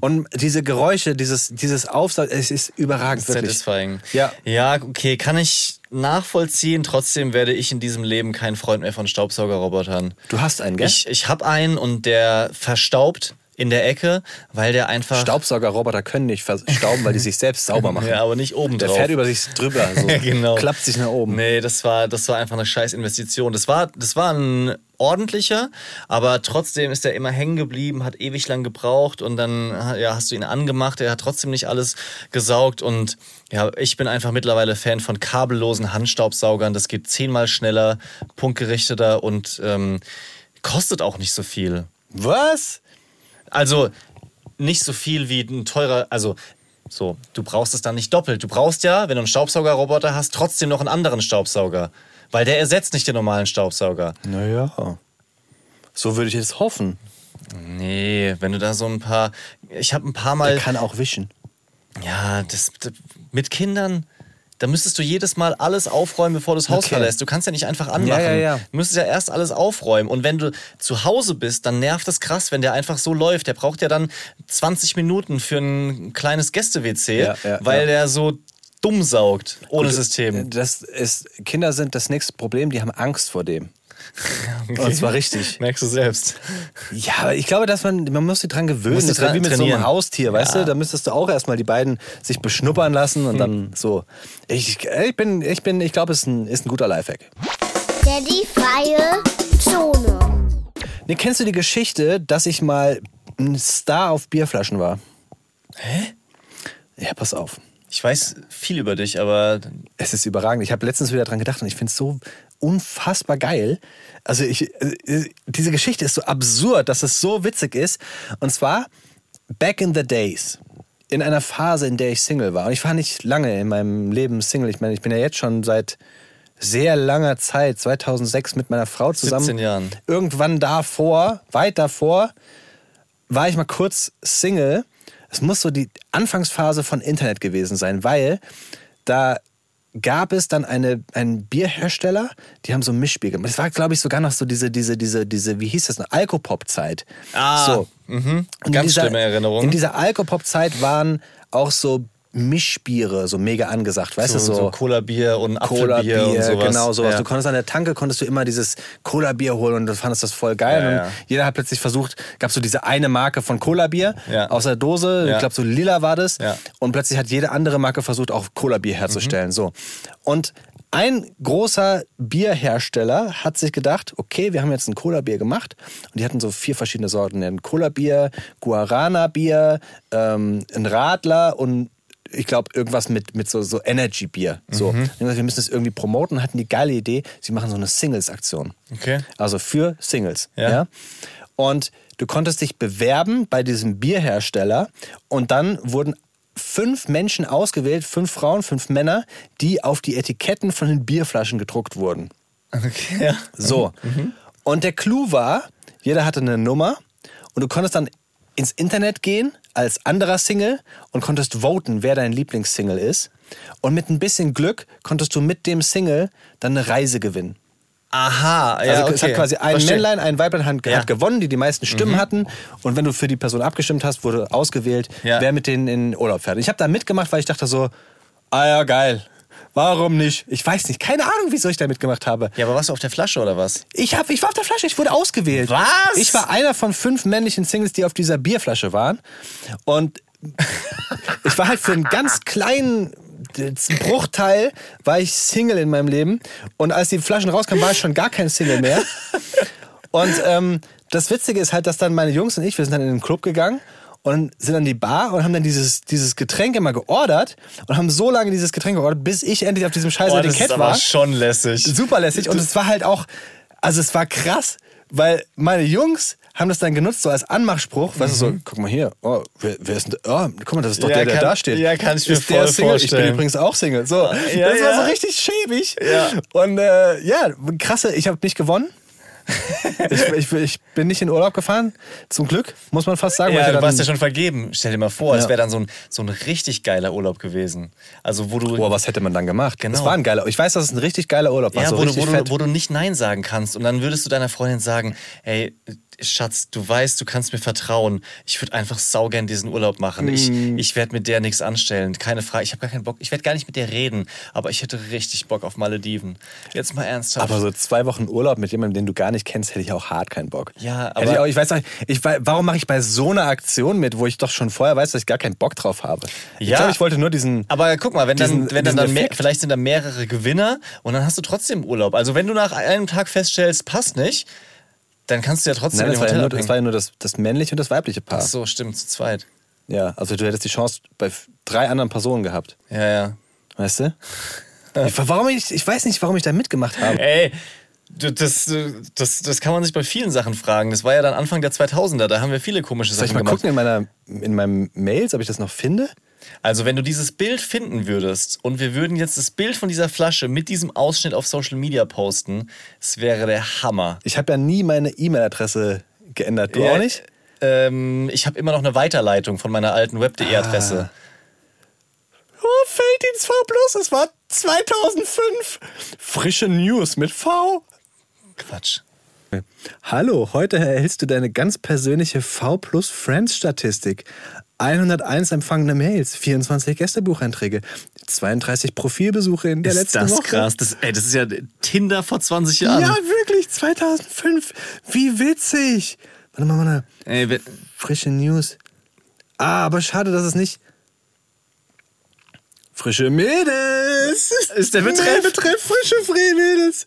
und diese Geräusche, dieses, dieses Aufsaugen, es ist überragend, wirklich. Satisfying. Ja. Ja, okay, kann ich nachvollziehen. Trotzdem werde ich in diesem Leben kein Freund mehr von Staubsaugerrobotern. Du hast einen, gell? Ich, ich habe einen und der verstaubt in der Ecke, weil der einfach. Staubsaugerroboter können nicht verstauben, weil die sich selbst sauber machen. Ja, aber nicht oben Der drauf. fährt über sich drüber, so genau. klappt sich nach oben. Nee, das war, das war einfach eine scheiß Investition. Das war, das war ein ordentlicher, aber trotzdem ist er immer hängen geblieben, hat ewig lang gebraucht und dann ja, hast du ihn angemacht, er hat trotzdem nicht alles gesaugt und ja, ich bin einfach mittlerweile Fan von kabellosen Handstaubsaugern. Das geht zehnmal schneller, punktgerichteter und ähm, kostet auch nicht so viel. Was? Also nicht so viel wie ein teurer, also so, du brauchst es dann nicht doppelt. Du brauchst ja, wenn du einen Staubsaugerroboter hast, trotzdem noch einen anderen Staubsauger. Weil der ersetzt nicht den normalen Staubsauger. Naja. So würde ich jetzt hoffen. Nee, wenn du da so ein paar. Ich habe ein paar Der Mal. kann auch wischen. Ja, das, das, mit Kindern. Da müsstest du jedes Mal alles aufräumen, bevor du das Haus Okay. verlässt. Du kannst ja nicht einfach anmachen. Ja, ja, ja. Du müsstest ja erst alles aufräumen. Und wenn du zu Hause bist, dann nervt es krass, wenn der einfach so läuft. Der braucht ja dann 20 Minuten für ein kleines Gäste-WC, weil der so dumm saugt ohne System. Das ist, Kinder sind das nächste Problem, die haben Angst vor dem. Und zwar richtig. Merkst du selbst. Ja, aber ich glaube, dass man, man muss sich dran gewöhnen. Muss Das ist wie mit so einem Haustier, weißt Ja. du? Da müsstest du auch erstmal die beiden sich beschnuppern lassen und Hm. dann so. Ich, ich bin, ich bin, ich glaube, es ist ein, ist ein guter Lifehack. Daddy freie Zone. Nee, kennst du die Geschichte, dass ich mal ein Star auf Bierflaschen war? Hä? Ja, pass auf. Ich weiß viel über dich, aber Es ist überragend. Ich habe letztens wieder dran gedacht und ich finde es so unfassbar geil. Also ich, äh, diese Geschichte ist so absurd, dass es so witzig ist. Und zwar back in the days. In einer Phase, in der ich Single war. Und ich war nicht lange in meinem Leben Single. Ich meine, ich bin ja jetzt schon seit sehr langer Zeit, 2006, mit meiner Frau zusammen. 17 Jahren. Irgendwann davor, weit davor, war ich mal kurz Single. Es muss so die Anfangsphase von Internet gewesen sein, weil da gab es dann eine, einen Bierhersteller, die haben so ein Mischbier gemacht. Das war, glaube ich, sogar noch so diese, diese, diese, diese, wie hieß das, eine Alkopop-Zeit. Ah, so. mhm. Ganz dieser- schlimme Erinnerung. In dieser Alkopop-Zeit waren auch so Mischbiere so mega angesagt, weißt so, du, so, so Cola-Bier und Apfelbier Cola-Bier, und sowas. genau sowas. Ja. Du konntest an der Tanke, konntest du immer dieses Cola-Bier holen und du fandest das voll geil. Ja, und ja. jeder hat plötzlich versucht, gab so diese eine Marke von Cola-Bier Ja. aus der Dose, ich glaube so lila war das. Und plötzlich hat jede andere Marke versucht, auch Cola-Bier Mhm. herzustellen. So. Und ein großer Bierhersteller hat sich gedacht, okay, wir haben jetzt ein Cola-Bier gemacht und die hatten so vier verschiedene Sorten. Ein Cola-Bier, Guarana-Bier, ähm, ein Radler und ich glaube irgendwas mit, mit so, so Energy-Bier. So. Mhm. Wir müssen das irgendwie promoten, hatten die geile Idee, sie machen so eine Singles-Aktion. Okay. Also für Singles. Ja. Ja. Und du konntest dich bewerben bei diesem Bierhersteller und dann wurden fünf Menschen ausgewählt, fünf Frauen, fünf Männer, die auf die Etiketten von den Bierflaschen gedruckt wurden. Okay. Ja. So. Und der Clou war, jeder hatte eine Nummer und du konntest dann ins Internet gehen als anderer Single und konntest voten, wer dein Lieblingssingle ist. Und mit ein bisschen Glück konntest du mit dem Single dann eine Reise gewinnen. Aha, ja, Also okay. es hat quasi ein Versteh. Männlein, ein Weiblein hat, Ja. Mhm. gewonnen, die die meisten Stimmen hatten. Und wenn du für die Person abgestimmt hast, wurde ausgewählt, Ja. wer mit denen in Urlaub fährt. Ich habe da mitgemacht, weil ich dachte so, ah ja, geil. Warum nicht? Ich weiß nicht. Keine Ahnung, wieso ich da mitgemacht habe. Ja, aber warst du auf der Flasche oder was? Ich, hab, ich war auf der Flasche, ich wurde ausgewählt. Was? Ich war einer von fünf männlichen Singles, die auf dieser Bierflasche waren. Und ich war halt für einen ganz kleinen Bruchteil war ich Single in meinem Leben. Und als die Flaschen rauskamen, war ich schon gar kein Single mehr. Und ähm, das Witzige ist halt, dass dann meine Jungs und ich, wir sind dann in den Club gegangen und sind an die Bar und haben dann dieses, dieses Getränk immer geordert und haben so lange dieses Getränk geordert, bis ich endlich auf diesem scheiß das Etikett ist aber war schon lässig. super lässig und es war halt auch, also es war krass, weil meine Jungs haben das dann genutzt so als Anmachspruch, weißt du, so, guck mal hier, oh, wer, wer ist denn, oh, guck mal, das ist doch Mhm. Ja, der, der kann- da steht. ja, kann ich mir ist der voll Single? Ich bin vorstellen. übrigens auch Single. So, Ja, das war ja. so richtig schäbig. Ja. Und äh, ja, krasse, ich habe nicht gewonnen. Ich, ich, ich bin nicht in Urlaub gefahren, zum Glück, muss man fast sagen. Ja, du warst ja schon vergeben. Stell dir mal vor, es Ja. wäre dann so ein, so ein richtig geiler Urlaub gewesen. Also wo du Boah, was hätte man dann gemacht? Genau. Das war ein geiler, ich weiß, dass es ein richtig geiler Urlaub war. ja, so wo, du, wo, du, wo du nicht Nein sagen kannst. Und dann würdest du deiner Freundin sagen, ey, Schatz, du weißt, du kannst mir vertrauen. Ich würde einfach saugern diesen Urlaub machen. Ich, Mm. ich werde mit der nichts anstellen. Keine Frage. Ich habe gar keinen Bock. Ich werde gar nicht mit der reden. Aber ich hätte richtig Bock auf Malediven. Jetzt mal ernsthaft. Aber so zwei Wochen Urlaub mit jemandem, den du gar nicht kennst, hätte ich auch hart keinen Bock. Ja, Hätte ich, aber- auch, ich weiß auch, ich, warum mache ich bei so einer Aktion mit, wo ich doch schon vorher weiß, dass ich gar keinen Bock drauf habe? Ich Ja. glaube, ich wollte nur diesen. Aber guck mal, wenn dann, diesen- wenn dann, dann mehr, vielleicht sind da mehrere Gewinner und dann hast du trotzdem Urlaub. Also wenn du nach einem Tag feststellst, passt nicht, dann kannst du ja trotzdem Nein, in das dem war, ja nur, das war ja nur das, das männliche und das weibliche Paar. Ach so, stimmt, zu zweit. Ja, also du hättest die Chance bei drei anderen Personen gehabt. Ja, ja. Weißt du? Ich, warum ich, ich weiß nicht, warum ich da mitgemacht habe. Ey, das, das, das kann man sich bei vielen Sachen fragen. Das war ja dann Anfang der 2000er, da haben wir viele komische Soll ich Sachen mal gemacht. gucken in, meiner, in meinen Mails, ob ich das noch finde? Also wenn du dieses Bild finden würdest und wir würden jetzt das Bild von dieser Flasche mit diesem Ausschnitt auf Social Media posten, es wäre der Hammer. Ich habe ja nie meine E-Mail-Adresse geändert. Du Ja, auch nicht? Ähm, ich habe immer noch eine Weiterleitung von meiner alten Web.de-Adresse. Oh, Felddienst V Plus, es war 2005. Frische News mit V. Quatsch. Hallo, heute erhältst du deine ganz persönliche V Plus Friends Statistik. 101 empfangene Mails, 24 Gästebucheinträge, 32 Profilbesuche in der ist letzten das Woche. krass? Das, ey, das ist ja Tinder vor 20 Jahren. Ja, wirklich, 2005. Wie witzig. Warte mal, warte. Ey, Frische News. Ah, aber schade, dass es nicht. Frische Mädels! Ist der Betreff? Nee, Betreff, frische Mädels.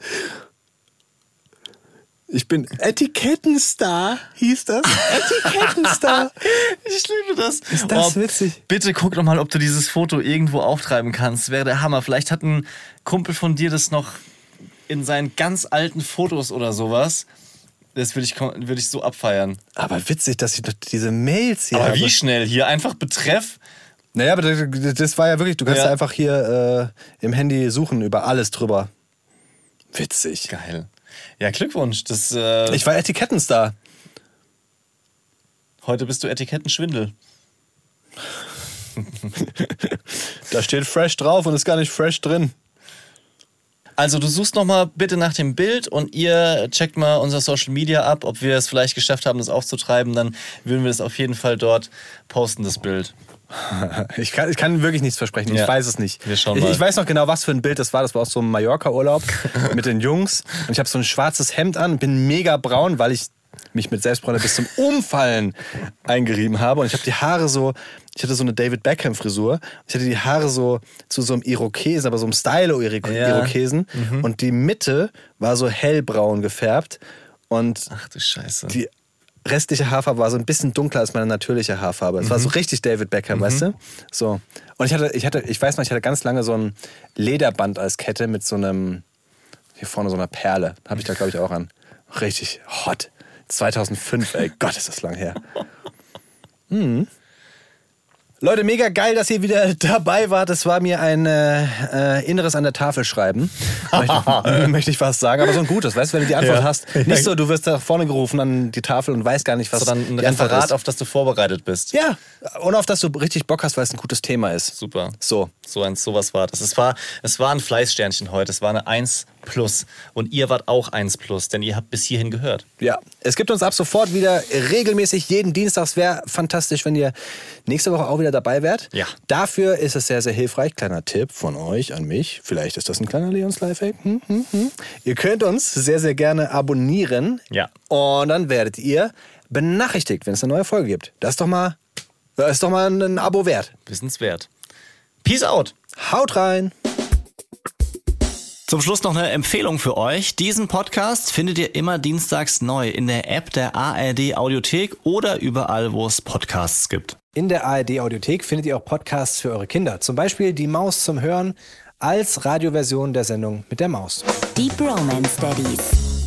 Ich bin Etikettenstar, hieß das. Etikettenstar. Ich liebe das. Oh, Ist das witzig? Bitte guck noch mal, ob du dieses Foto irgendwo auftreiben kannst. Wäre der Hammer. Vielleicht hat ein Kumpel von dir das noch in seinen ganz alten Fotos oder sowas. Das würde ich, würde ich so abfeiern. Aber witzig, dass ich doch diese Mails hier Aber habe. wie schnell hier? Einfach Betreff. Naja, aber das, das war ja wirklich, du kannst Ja. einfach hier äh, im Handy suchen über alles drüber. Witzig. Geil. Ja, Glückwunsch. Das, äh, Ich war Etikettenstar. heute bist du Etikettenschwindel. Da steht fresh drauf und ist gar nicht fresh drin. Also du suchst noch mal bitte nach dem Bild und ihr checkt mal unser Social Media ab, ob wir es vielleicht geschafft haben, das aufzutreiben. Dann würden wir es auf jeden Fall dort posten, das Bild. Ich kann, ich kann wirklich nichts versprechen. Ja. Ich weiß es nicht. Ich, ich weiß noch genau, was für ein Bild das war. Das war aus so einem Mallorca-Urlaub mit den Jungs. Und ich habe so ein schwarzes Hemd an, bin mega braun, weil ich mich mit Selbstbräuner bis zum Umfallen eingerieben habe. Und ich habe die Haare so, ich hatte so eine David Beckham-Frisur. Ich hatte die Haare so zu so einem Irokesen, aber so einem Stylo-Irokesen. Mhm. Und die Mitte war so hellbraun gefärbt. Und Ach du Scheiße. die restliche Haarfarbe war so ein bisschen dunkler als meine natürliche Haarfarbe. Es war so richtig David Beckham, weißt du? So. Und ich hatte, ich hatte, ich weiß noch, ich hatte ganz lange so ein Lederband als Kette mit so einem, hier vorne so einer Perle. Habe ich da, glaube ich, auch an. Richtig hot. 2005, ey. Gott, ist das lang her. Hm. Leute, mega geil, dass ihr wieder dabei wart. Es war mir ein äh, äh, Inneres an der Tafel schreiben. möchte, möchte ich fast sagen. Aber so ein gutes, weißt du, wenn du die Antwort Ja. hast. Nicht so, du wirst da vorne gerufen an die Tafel und weißt gar nicht, was Sondern ein Referat, ist. auf das du vorbereitet bist. Ja, und auf das du richtig Bock hast, weil es ein gutes Thema ist. Super. So. So ein, sowas war das. Es war, es war ein Fleißsternchen heute. Es war eine 1 plus. Und ihr wart auch 1 plus, denn ihr habt bis hierhin gehört. Ja, es gibt uns ab sofort wieder regelmäßig jeden Dienstag. Es wäre fantastisch, wenn ihr nächste Woche auch wieder dabei wärt. Ja. Dafür ist es sehr, sehr hilfreich. Kleiner Tipp von euch an mich. Vielleicht ist das ein kleiner Leons Lifehack. Hm, hm, hm. Ihr könnt uns sehr, sehr gerne abonnieren. Ja. Und dann werdet ihr benachrichtigt, wenn es eine neue Folge gibt. Das ist doch mal, das ist doch mal ein Abo wert. Wissenswert. Peace out. Haut rein! Zum Schluss noch eine Empfehlung für euch. Diesen Podcast findet ihr immer dienstags neu in der App der ARD Audiothek oder überall, wo es Podcasts gibt. In der ARD Audiothek findet ihr auch Podcasts für eure Kinder. Zum Beispiel Die Maus zum Hören als Radioversion der Sendung mit der Maus. Deep Romance Daddies